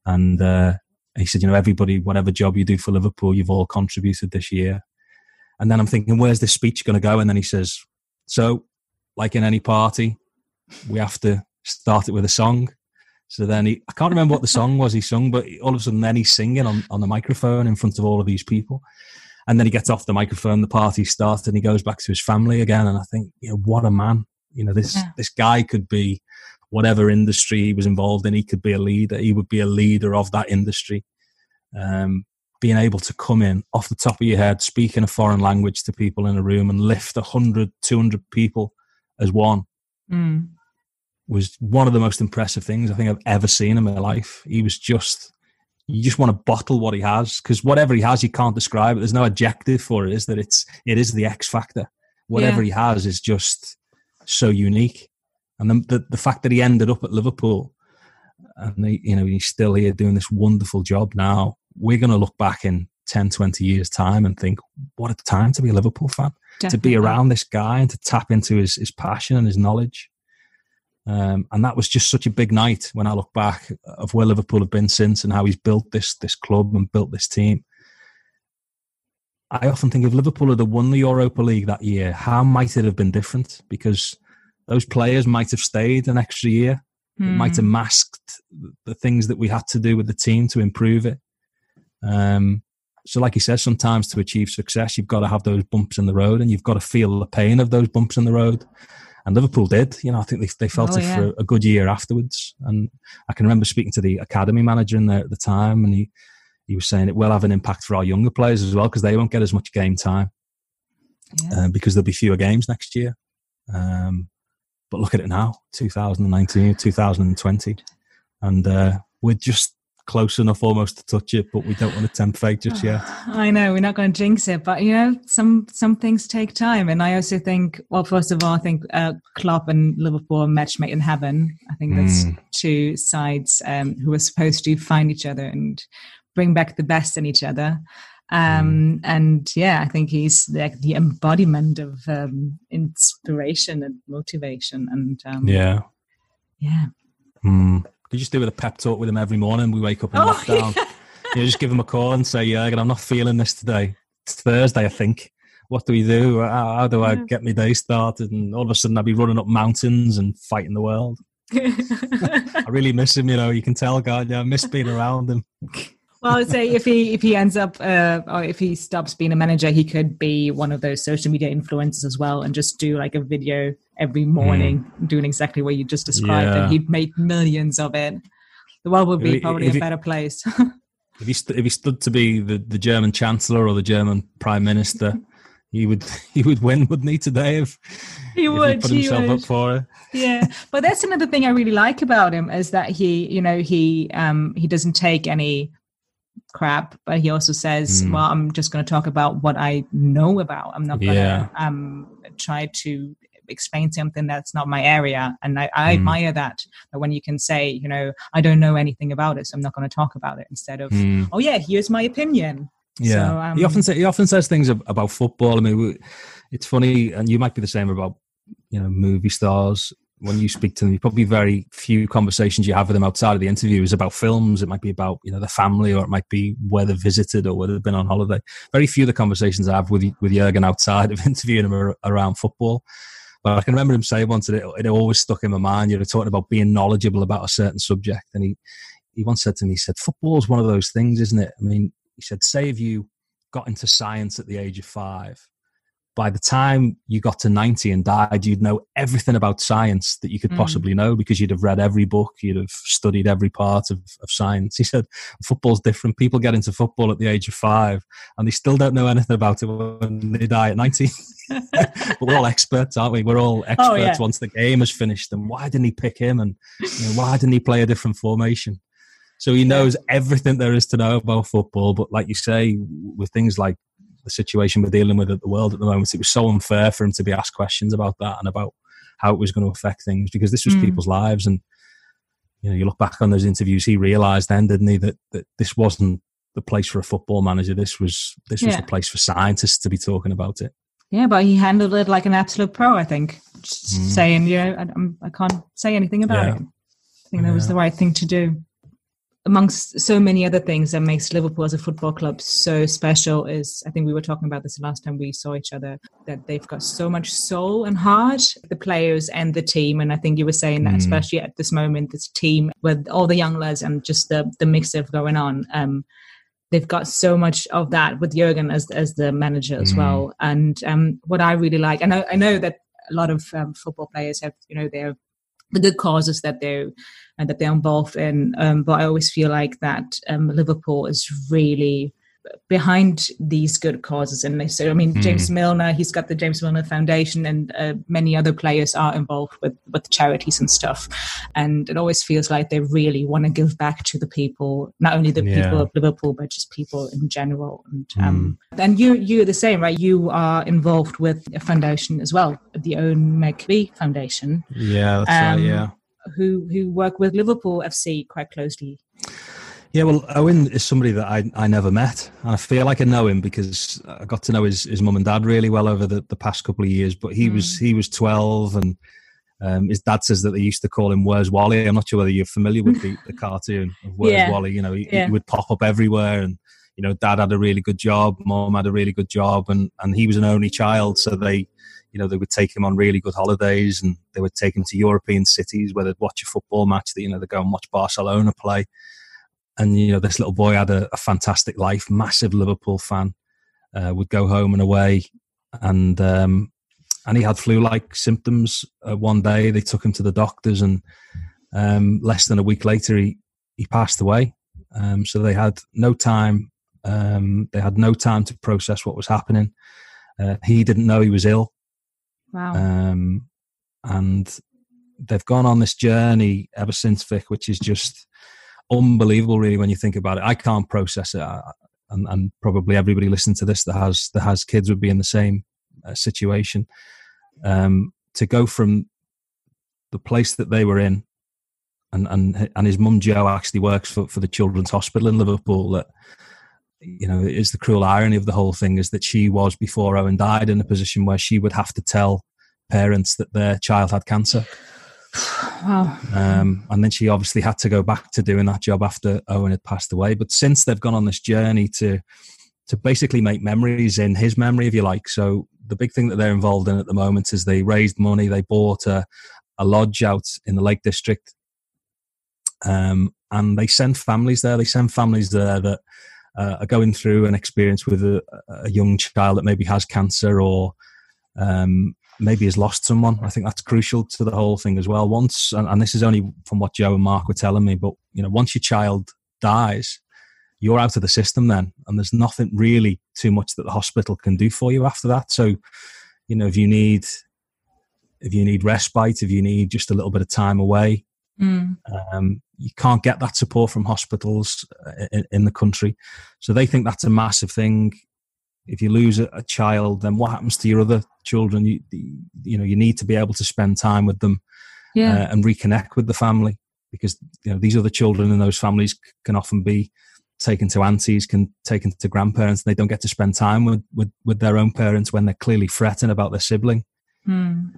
And uh, he said, you know, everybody, whatever job you do for Liverpool, you've all contributed this year. And then I'm thinking, where's this speech going to go? And then he says, so, like in any party, we have to start it with a song. So then he, I can't remember what the song was he sung, but all of a sudden then he's singing on, on the microphone in front of all of these people. And then he gets off the microphone, the party starts, and he goes back to his family again. And I think, you know, what a man. You know, this yeah. this guy could be whatever industry he was involved in. He could be a leader. He would be a leader of that industry. Um, being able to come in off the top of your head, speaking a foreign language to people in a room and lift 100, 200 people as one mm. was one of the most impressive things I think I've ever seen in my life. He was just, you just want to bottle what he has because whatever he has, you can't describe it. There's no adjective for it, is that it's, it is the X factor. Whatever yeah. he has is just so unique. And the, the, the fact that he ended up at Liverpool and they, you know he's still here doing this wonderful job now we're going to look back in 10 20 years time and think what a time to be a liverpool fan Definitely. to be around this guy and to tap into his, his passion and his knowledge um, and that was just such a big night when i look back of where liverpool have been since and how he's built this this club and built this team i often think if liverpool had won the europa league that year how might it have been different because those players might have stayed an extra year Mm. It might have hmm. masked the things that we had to do with the team to improve it. Um, so, like he says, sometimes to achieve success, you've got to have those bumps in the road, and you've got to feel the pain of those bumps in the road. And Liverpool did. You know, I think they, they felt oh, it yeah. for a good year afterwards. And I can remember speaking to the academy manager in there at the time, and he he was saying it will have an impact for our younger players as well because they won't get as much game time yeah. uh, because there'll be fewer games next year. Um, but look at it now, 2019, 2020, and uh, we're just close enough almost to touch it, but we don't want to tempt fate just yet. I know we're not going to jinx it, but you know, some some things take time, and I also think, well, first of all, I think uh, Klopp and Liverpool are match made in heaven. I think that's mm. two sides um, who are supposed to find each other and bring back the best in each other. Um, mm. And yeah, I think he's like the embodiment of um, inspiration and motivation. And um, yeah, yeah. Mm. Could you just do with a pep talk with him every morning? We wake up in oh, lockdown. Yeah. You know, just give him a call and say, "Yeah, I'm not feeling this today. It's Thursday, I think. What do we do? How, how do I get my day started?" And all of a sudden, I'd be running up mountains and fighting the world. I really miss him. You know, you can tell, God, yeah, I miss being around him. well, I would say if he if he ends up uh, or if he stops being a manager, he could be one of those social media influencers as well, and just do like a video every morning mm. doing exactly what you just described, yeah. and he'd make millions of it. The world would be probably if a better place. if he st- if he stood to be the, the German chancellor or the German prime minister, he would he would win, wouldn't he? Today, if he if would he put himself would. up for it. Yeah, but that's another thing I really like about him is that he, you know, he um he doesn't take any crap but he also says mm. well i'm just going to talk about what i know about i'm not going to yeah. um try to explain something that's not my area and i, I mm. admire that that when you can say you know i don't know anything about it so i'm not going to talk about it instead of mm. oh yeah here's my opinion yeah so, um, he often say, he often says things about football i mean it's funny and you might be the same about you know movie stars when you speak to them, you probably very few conversations you have with them outside of the interview is about films. It might be about you know the family, or it might be where they've visited or where they've been on holiday. Very few of the conversations I have with with Jurgen outside of interviewing him around football. But I can remember him saying once that it, it always stuck in my mind. You were talking about being knowledgeable about a certain subject, and he he once said to me, he said, "Football is one of those things, isn't it? I mean, he said, say if you got into science at the age of five by the time you got to 90 and died, you'd know everything about science that you could mm. possibly know because you'd have read every book, you'd have studied every part of, of science. He said, football's different. People get into football at the age of five and they still don't know anything about it when they die at 90. but we're all experts, aren't we? We're all experts oh, yeah. once the game is finished. And why didn't he pick him? And you know, why didn't he play a different formation? So he knows everything there is to know about football. But like you say, with things like the situation we're dealing with at the world at the moment, it was so unfair for him to be asked questions about that and about how it was going to affect things because this was mm. people's lives. And you know, you look back on those interviews, he realised then, didn't he, that, that this wasn't the place for a football manager. This was this was the place for scientists to be talking about it. Yeah, but he handled it like an absolute pro. I think, mm. saying, you know, I, I, can't say anything about yeah. it. I think that was the right thing to do amongst so many other things that makes Liverpool as a football club so special is I think we were talking about this the last time we saw each other that they've got so much soul and heart the players and the team and I think you were saying that mm. especially at this moment this team with all the young lads and just the the mix of going on um, they've got so much of that with Jurgen as as the manager as mm. well and um, what I really like and I, I know that a lot of um, football players have you know their the good causes that they're and that they're involved in. Um, but I always feel like that um, Liverpool is really behind these good causes. And they say, I mean, mm. James Milner, he's got the James Milner Foundation, and uh, many other players are involved with with charities and stuff. And it always feels like they really want to give back to the people, not only the yeah. people of Liverpool, but just people in general. And mm. um, and you you're the same, right? You are involved with a foundation as well, the Owen McVeigh Foundation. Yeah, that's um, right. Yeah. Who who work with Liverpool FC quite closely. Yeah, well, Owen is somebody that I, I never met. And I feel like I know him because I got to know his, his mum and dad really well over the, the past couple of years. But he mm. was he was twelve, and um, his dad says that they used to call him "Where's Wally." I'm not sure whether you're familiar with the, the cartoon of "Where's yeah. Wally." You know, he, yeah. he, would pop up everywhere, and you know, dad had a really good job, mom had a really good job, and and he was an only child, so they. You know, they would take him on really good holidays, and they would take him to European cities where they'd watch a football match. That you know, they'd go and watch Barcelona play. And you know this little boy had a, a fantastic life massive liverpool fan uh, would go home and away. And um, and he had flu-like symptoms uh, one day they took him to the doctors and um, less than a week later he he passed away. Um, so they had no time um, they had no time to process what was happening. Uh, he didn't know he was ill wow um, and they've gone on this journey ever since Vic which is just unbelievable, really, when you think about it. I can't process it, and, and probably everybody listening to this that has that has kids would be in the same uh, situation. Um, to go from the place that they were in, and and and his mum Jo actually works for for the Children's Hospital in Liverpool. That you know is the cruel irony of the whole thing is that she was before Owen died in a position where she would have to tell parents that their child had cancer Wow. Um, and then she obviously had to go back to doing that job after Owen had passed away. But since they've gone on this journey to to basically make memories in his memory, if you like. So the big thing that they're involved in at the moment is they raised money. They bought a, a lodge out in the Lake District, um, and they send families there. They send families there that uh, are going through an experience with a, a, young child that maybe has cancer or um, maybe has lost someone. I think that's crucial to the whole thing as well. Once, and, and, this is only from what Jo and Mark were telling me, but you know, once your child dies, you're out of the system then, and there's nothing really too much that the hospital can do for you after that. So, you know, if you need, if you need respite, if you need just a little bit of time away, mm. um, you can't get that support from hospitals uh, in, in the country. So they think that's a massive thing if you lose a, a, child, then what happens to your other children? You, you know, you need to be able to spend time with them yeah. uh, and reconnect with the family because you know these other children in those families can often be taken to aunties, can taken to grandparents, and they don't get to spend time with with, with their own parents when they're clearly fretting about their sibling. Mm.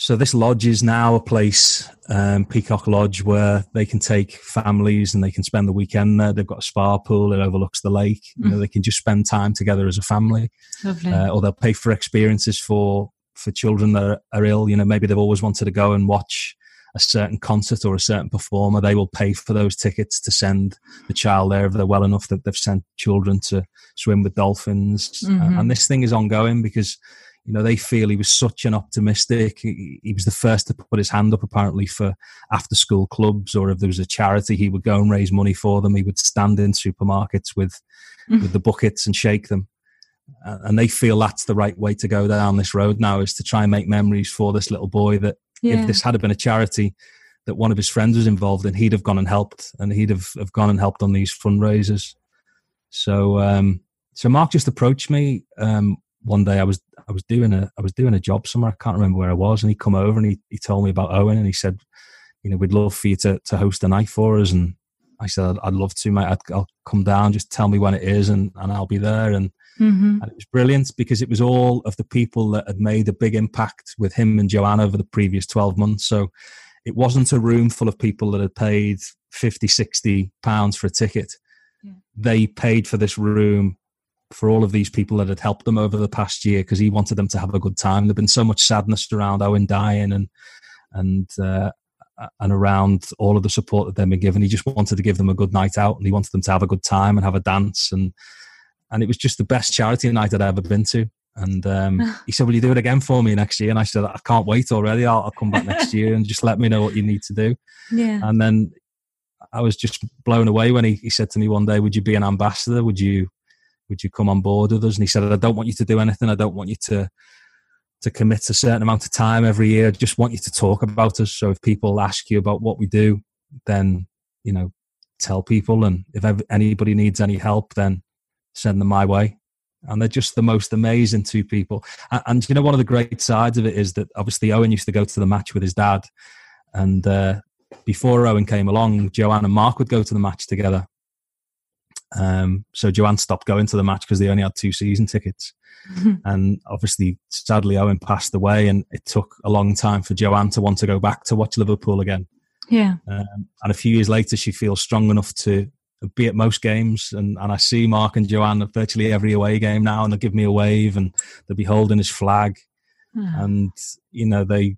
So this lodge is now a place, um, Peacock Lodge, where they can take families and they can spend the weekend there. They've got a spa pool; it overlooks the lake. Mm. You know, mm. they can just spend time together as a family. Lovely. Uh, or they'll pay for experiences for for children that are, are ill. You know, maybe they've always wanted to go and watch a certain concert or a certain performer. They will pay for those tickets to send the child there if they're well enough that they've sent children to swim with dolphins. Mm-hmm. Uh, and this thing is ongoing because you know, they feel he was such an optimistic. He, he, was the first to put his hand up, apparently, for after school clubs, or if there was a charity, he would go and raise money for them. He would stand in supermarkets with, mm. with the buckets and shake them. Uh, and they feel that's the right way to go down this road now is to try and make memories for this little boy that yeah. if this had been a charity that one of his friends was involved in, he'd have gone and helped and he'd have, have gone and helped on these fundraisers. So, um, so Mark just approached me um, one day I was I was doing a I was doing a job somewhere. I can't remember where I was, and he come over and he, he told me about Owen, and he said, you know, we'd love for you to to host a night for us. And I said, I'd, I'd love to, mate. i will come down, just tell me when it is, and and I'll be there. And, mm-hmm. and it was brilliant because it was all of the people that had made a big impact with him and Joanne over the previous twelve months. So it wasn't a room full of people that had paid 50, 60 pounds for a ticket. Yeah. They paid for this room for all of these people that had helped them over the past year because he wanted them to have a good time. There'd been so much sadness around Owen dying and and uh, and around all of the support that they'd been given. He just wanted to give them a good night out and he wanted them to have a good time and have a dance and and it was just the best charity night I'd ever been to. And um, he said, "Will you do it again for me next year?" And I said, "I can't wait already. I'll, I'll come back next year and just let me know what you need to do." Yeah. And then I was just blown away when he, he said to me one day, "Would you be an ambassador? Would you would you come on board with us? And he said, I don't want you to do anything. I don't want you to to commit a certain amount of time every year. I just want you to talk about us. So if people ask you about what we do, then you know, tell people. And if anybody needs any help, then send them my way. And they're just the most amazing two people. And, and you know, one of the great sides of it is that obviously Owen used to go to the match with his dad, and uh, before Owen came along, Joanne and Mark would go to the match together. Um, so Joanne stopped going to the match because they only had two season tickets. and obviously, sadly, Owen passed away, and it took a long time for Joanne to want to go back to watch Liverpool again. Yeah. Um, and a few years later, she feels strong enough to be at most games. And, and I see Mark and Joanne at virtually every away game now, and they'll give me a wave and they'll be holding his flag. Oh. And, you know, they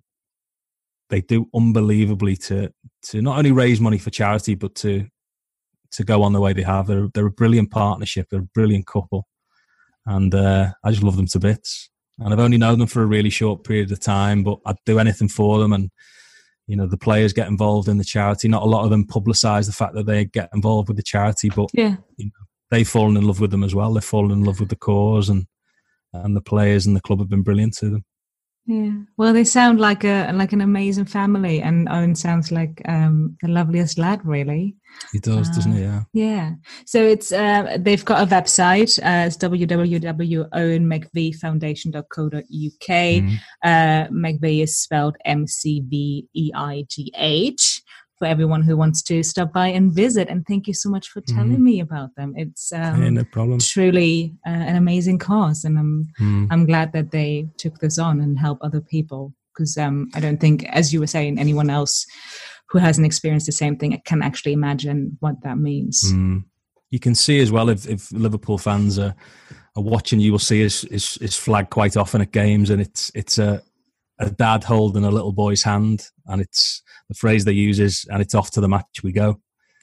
they do unbelievably to to not only raise money for charity, but to to go on the way they have. They're they're a brilliant partnership. They're a brilliant couple, and uh, I just love them to bits. And I've only known them for a really short period of time, but I'd do anything for them. And you know, the players get involved in the charity. Not a lot of them publicise the fact that they get involved with the charity, but yeah, you know, they've fallen in love with them as well. They've fallen in love with the cause, and and the players and the club have been brilliant to them. Yeah. Well, they sound like a like an amazing family, and Owen sounds like um, the loveliest lad, really. He does, uh, doesn't he? Yeah. Yeah. So it's uh, they've got a website. Uh, it's www.owenmcveigh.foundation.co.uk. Mm-hmm. Uh, McVeigh is spelled M C V E I G H for everyone who wants to stop by and visit. And thank you so much for telling mm. me about them. It's um, yeah, no problem. truly uh, an amazing cause, and I'm mm. I'm glad that they took this on and help other people because um, I don't think, as you were saying, anyone else who hasn't experienced the same thing can actually imagine what that means. Mm. You can see as well if, if Liverpool fans are, are watching, you will see his, his, his flag quite often at games, and it's it's a a dad holding a little boy's hand, and it's the phrase they use is, "and it's off to the match we go."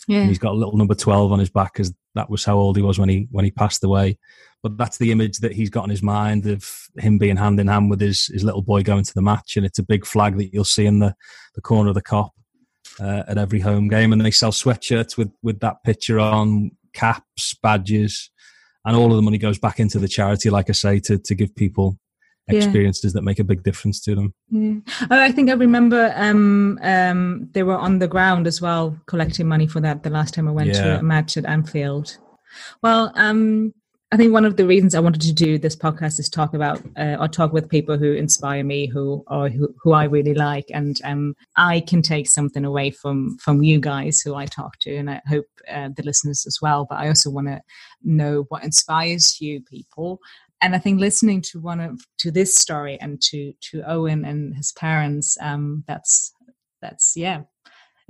Yeah. And he's got a little number twelve on his back, because that was how old he was when he when he passed away. But that's the image that he's got in his mind of him being hand in hand with his his little boy going to the match, and it's a big flag that you'll see in the the corner of the Kop uh, at every home game. And they sell sweatshirts with with that picture on, caps, badges, and all of the money goes back into the charity. Like I say, to to give people experiences yeah. that make a big difference to them. Yeah. Oh, I think I remember um, um, they were on the ground as well collecting money for that the last time I went yeah. to a match at Anfield. Well, um, I think one of the reasons I wanted to do this podcast is talk about uh, or talk with people who inspire me, who or who, who I really like, and um, I can take something away from from you guys who I talk to, and I hope uh, the listeners as well. But I also want to know what inspires you people, and I think listening to one of to this story and to to Owen and his parents, um, that's that's yeah,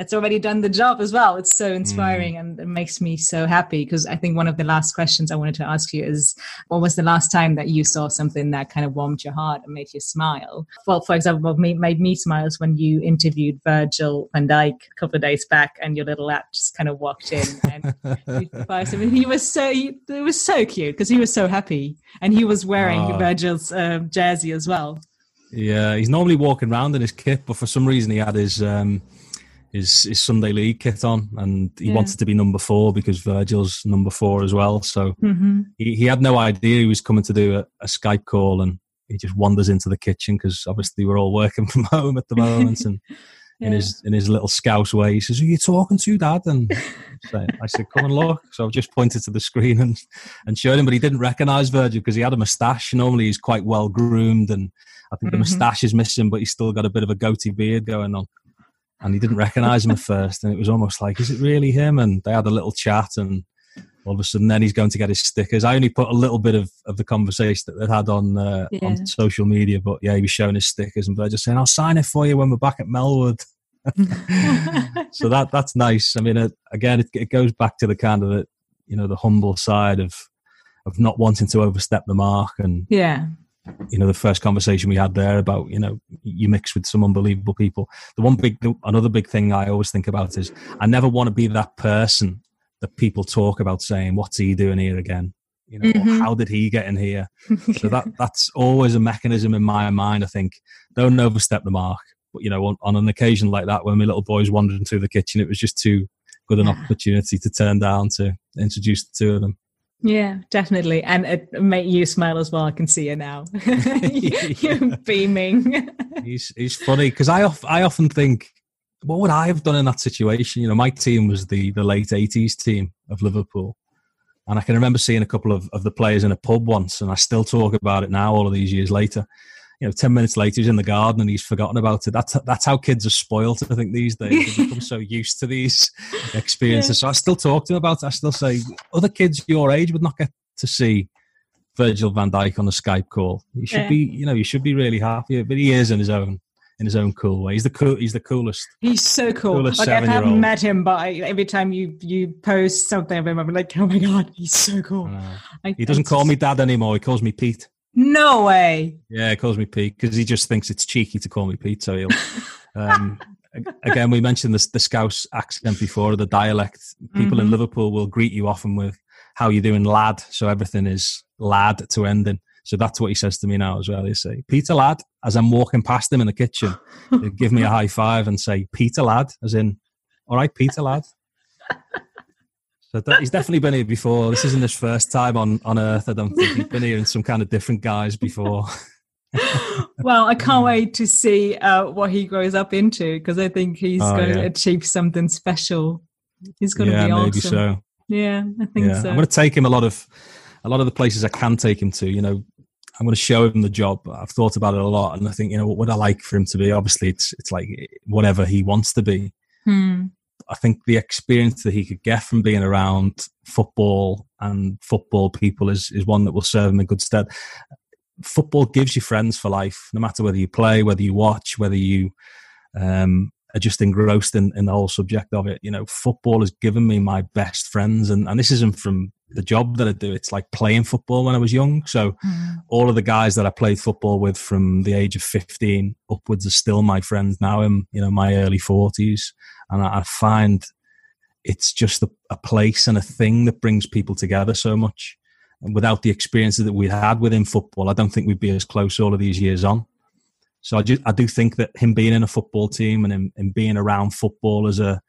it's already done the job as well. It's so inspiring mm. and it makes me so happy because I think one of the last questions I wanted to ask you is what was the last time that you saw something that kind of warmed your heart and made you smile? Well, for example, what made, me smile is when you interviewed Virgil van Dijk a couple of days back and your little lad just kind of walked in and him. And he was so, it was so cute because he was so happy and he was wearing oh. Virgil's uh, jersey as well. Yeah, he's normally walking around in his kit, but for some reason he had his um, his his Sunday league kit on, and he yeah. wanted to be number four because Virgil's number four as well. So mm-hmm. he, he had no idea he was coming to do a, a Skype call, and he just wanders into the kitchen because obviously we're all working from home at the moment, and. Yeah. In his in his little scouse way, he says, "Are you talking to Dad?" And so I said, "Come and look." So I've just pointed to the screen and and showed him, but he didn't recognise Virgil because he had a moustache. Normally, he's quite well groomed, and I think mm-hmm. the moustache is missing, but he's still got a bit of a goatee beard going on and he didn't recognize him at first. And it was almost like, is it really him? And they had a little chat, and all of a sudden, then he's going to get his stickers. I only put a little bit of, of the conversation that they had on uh, yeah. on social media, but yeah, he was showing his stickers, and they're just saying, "I'll sign it for you when we're back at Melwood." so that that's nice. I mean, it, again, it, it goes back to the kind of the, you know the humble side of of not wanting to overstep the mark and yeah you know the first conversation we had there about you know you mix with some unbelievable people. The one big the, another big thing i always think about is i never want to be that person that people talk about saying what's he doing here again? You know mm-hmm. how did he get in here? So that that's always a mechanism in my mind i think. Don't overstep the mark but you know on, on an occasion like that when my little boys wandered into the kitchen it was just too good an opportunity to turn down to introduce the two of them Yeah, definitely. And uh, it made you smile as well. I can see you now. You're beaming. he's he's funny because I, I often think, what would I have done in that situation? You know, my team was the, the late 80s team of Liverpool. And I can remember seeing a couple of, of the players in a pub once, and I still talk about it now, all of these years later. You know, 10 minutes later, he's in the garden and he's forgotten about it. That's, that's how kids are spoiled, I think, these days. They become so used to these experiences. Yeah. So I still talk to him about it. I still say, other kids your age would not get to see Virgil van Dijk on a Skype call. You should yeah. be, you know, you should be really happy. But he is in his own in his own cool way. He's the cool. He's the coolest. He's so cool. Like I haven't met him, but I, every time you you post something of him, I'm like, oh my god, he's so cool. I, he doesn't call me dad anymore. He calls me Pete. No way. Yeah, he calls me Pete because he just thinks it's cheeky to call me Pete. So he'll. Um, again, we mentioned the, the Scouse accent before, the dialect. People mm-hmm. in Liverpool will greet you often with "How you doing, lad?" So everything is lad to ending. So that's what he says to me now as well. He say, Peter lad, as I'm walking past him in the kitchen, he'll give me a high five and say, Peter lad, as in, all right, Peter lad. So that, he's definitely been here before. This isn't his first time on, on Earth. I don't think he's been here in some kind of different guise before. well, I can't wait to see uh, what he grows up into because I think he's oh, going yeah. to achieve something special. He's going yeah, to be awesome. maybe so. Yeah, I think yeah. so. I'm going to take him a lot of a lot of the places I can take him to. You know, I'm going to show him the job. I've thought about it a lot, and I think you know what would I like for him to be. Obviously, it's it's like whatever he wants to be. Hmm. I think the experience that he could get from being around football and football people is is one that will serve him in good stead. Football gives you friends for life, no matter whether you play, whether you watch, whether you um, are just engrossed in, in the whole subject of it. You know, football has given me my best friends, and, and this isn't from the job that I do. It's like playing football when I was young. So mm. all of the guys that I played football with from the age of 15 upwards are still my friends now in, you know, my early 40s. And I, I find it's just a, a, place and a thing that brings people together so much. And without the experiences that we had within football, I don't think we'd be as close all of these years on. So I, just, I do think that him being in a football team and him, him being around football as a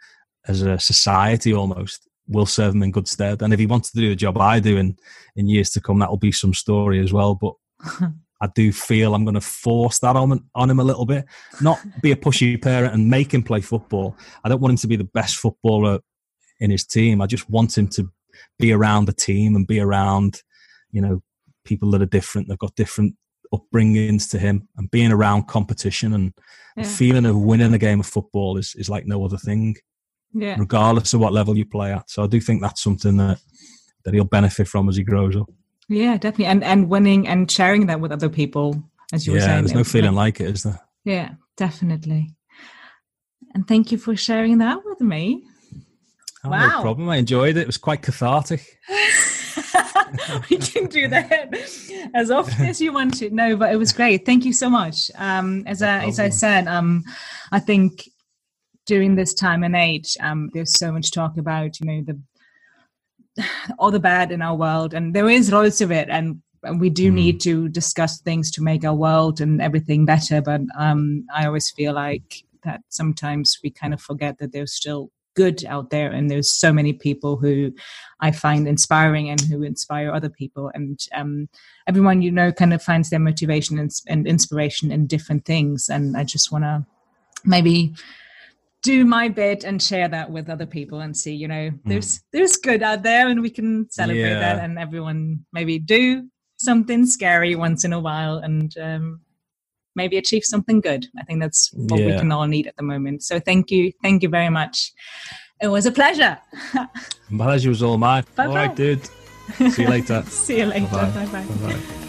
as a society almost will serve him in good stead. And if he wants to do the job I do in in years to come, that'll be some story as well. But I do feel I'm going to force that on on him a little bit, not be a pushy parent and make him play football. I don't want him to be the best footballer in his team. I just want him to be around the team and be around, you know, people that are different. They've got different upbringings to him, and being around competition and yeah. the feeling of winning a game of football is is like no other thing yeah. regardless of what level you play at. So I do think that's something that that he'll benefit from as he grows up. Yeah, definitely, and and winning and sharing that with other people, as you yeah, were saying. there's no feeling like it, is there? Yeah, definitely. And thank you for sharing that with me. Oh, wow. No problem. I enjoyed it. It was quite cathartic. we can do that as often as you want to. No, but it was great. Thank you so much. Um, as, no I, as I said, um, I think during this time and age, um, there's so much talk about, you know, the all the bad in our world, and there is loads of it, and, and we do mm. need to discuss things to make our world and everything better. But um, I always feel like that sometimes we kind of forget that there's still good out there and there's so many people who i find inspiring and who inspire other people and um, everyone you know kind of finds their motivation and, and inspiration in different things and i just want to maybe do my bit and share that with other people and see you know there's mm. there's good out there and we can celebrate yeah. that and everyone maybe do something scary once in a while and um, maybe achieve something good i think that's what yeah. we can all need at the moment so thank you thank you very much it was a pleasure pleasure was all mine Bye-bye. all right dude see you later see you later bye bye, bye, -bye.